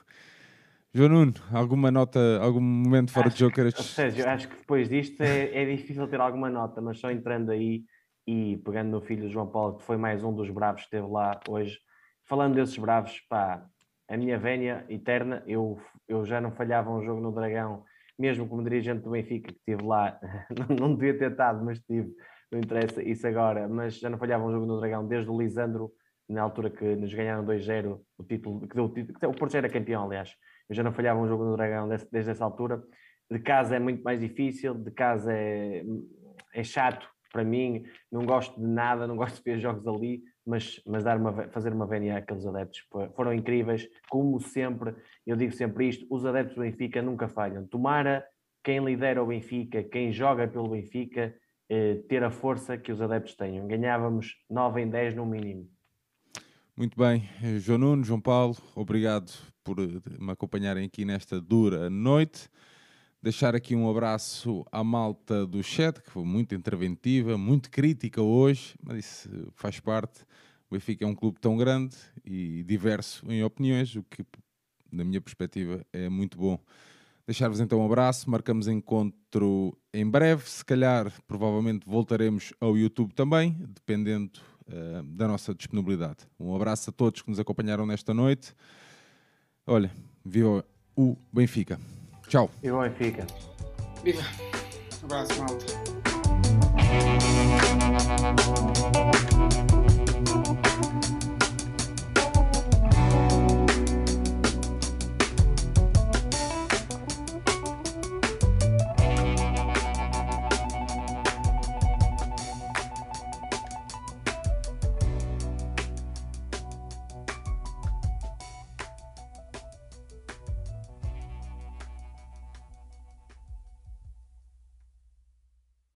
João Nuno, alguma nota, algum momento fora acho, de jogo queiras... Sérgio, acho que depois disto é, é difícil ter alguma nota, mas só entrando aí e pegando no filho João Paulo, que foi mais um dos bravos que esteve lá hoje, falando desses bravos, pá, a minha vénia eterna, eu, eu já não falhava um jogo no Dragão, mesmo como dirigente do Benfica, que estive lá, não devia ter estado, mas tive, não interessa isso agora, mas já não falhava um jogo no Dragão desde o Lisandro, na altura que nos ganharam 2-0, o título, que deu o título, o Porto já era campeão, aliás, eu já não falhava um jogo no Dragão desde, desde essa altura. De casa é muito mais difícil, de casa é, é chato para mim, não gosto de nada, não gosto de ver jogos ali, mas, mas dar uma, fazer uma vénia àqueles adeptos foram incríveis, como sempre, eu digo sempre isto, os adeptos do Benfica nunca falham. Tomara quem lidera o Benfica, quem joga pelo Benfica, eh, ter a força que os adeptos tenham. Ganhávamos 9 em 10 no mínimo. Muito bem, João Nuno, João Paulo, obrigado por eh, me acompanharem aqui nesta dura noite. Deixar aqui um abraço à malta do chat, que foi muito interventiva, muito crítica hoje, mas isso faz parte. O Benfica é um clube tão grande e diverso em opiniões, o que, na minha perspectiva, é muito bom. Deixar-vos então um abraço, marcamos encontro em breve, se calhar, provavelmente voltaremos ao YouTube também, dependendo uh, da nossa disponibilidade. Um abraço a todos que nos acompanharam nesta noite. Olha, viva o Benfica. Tchau. Viva o Benfica. Viva. Um abraço, malta.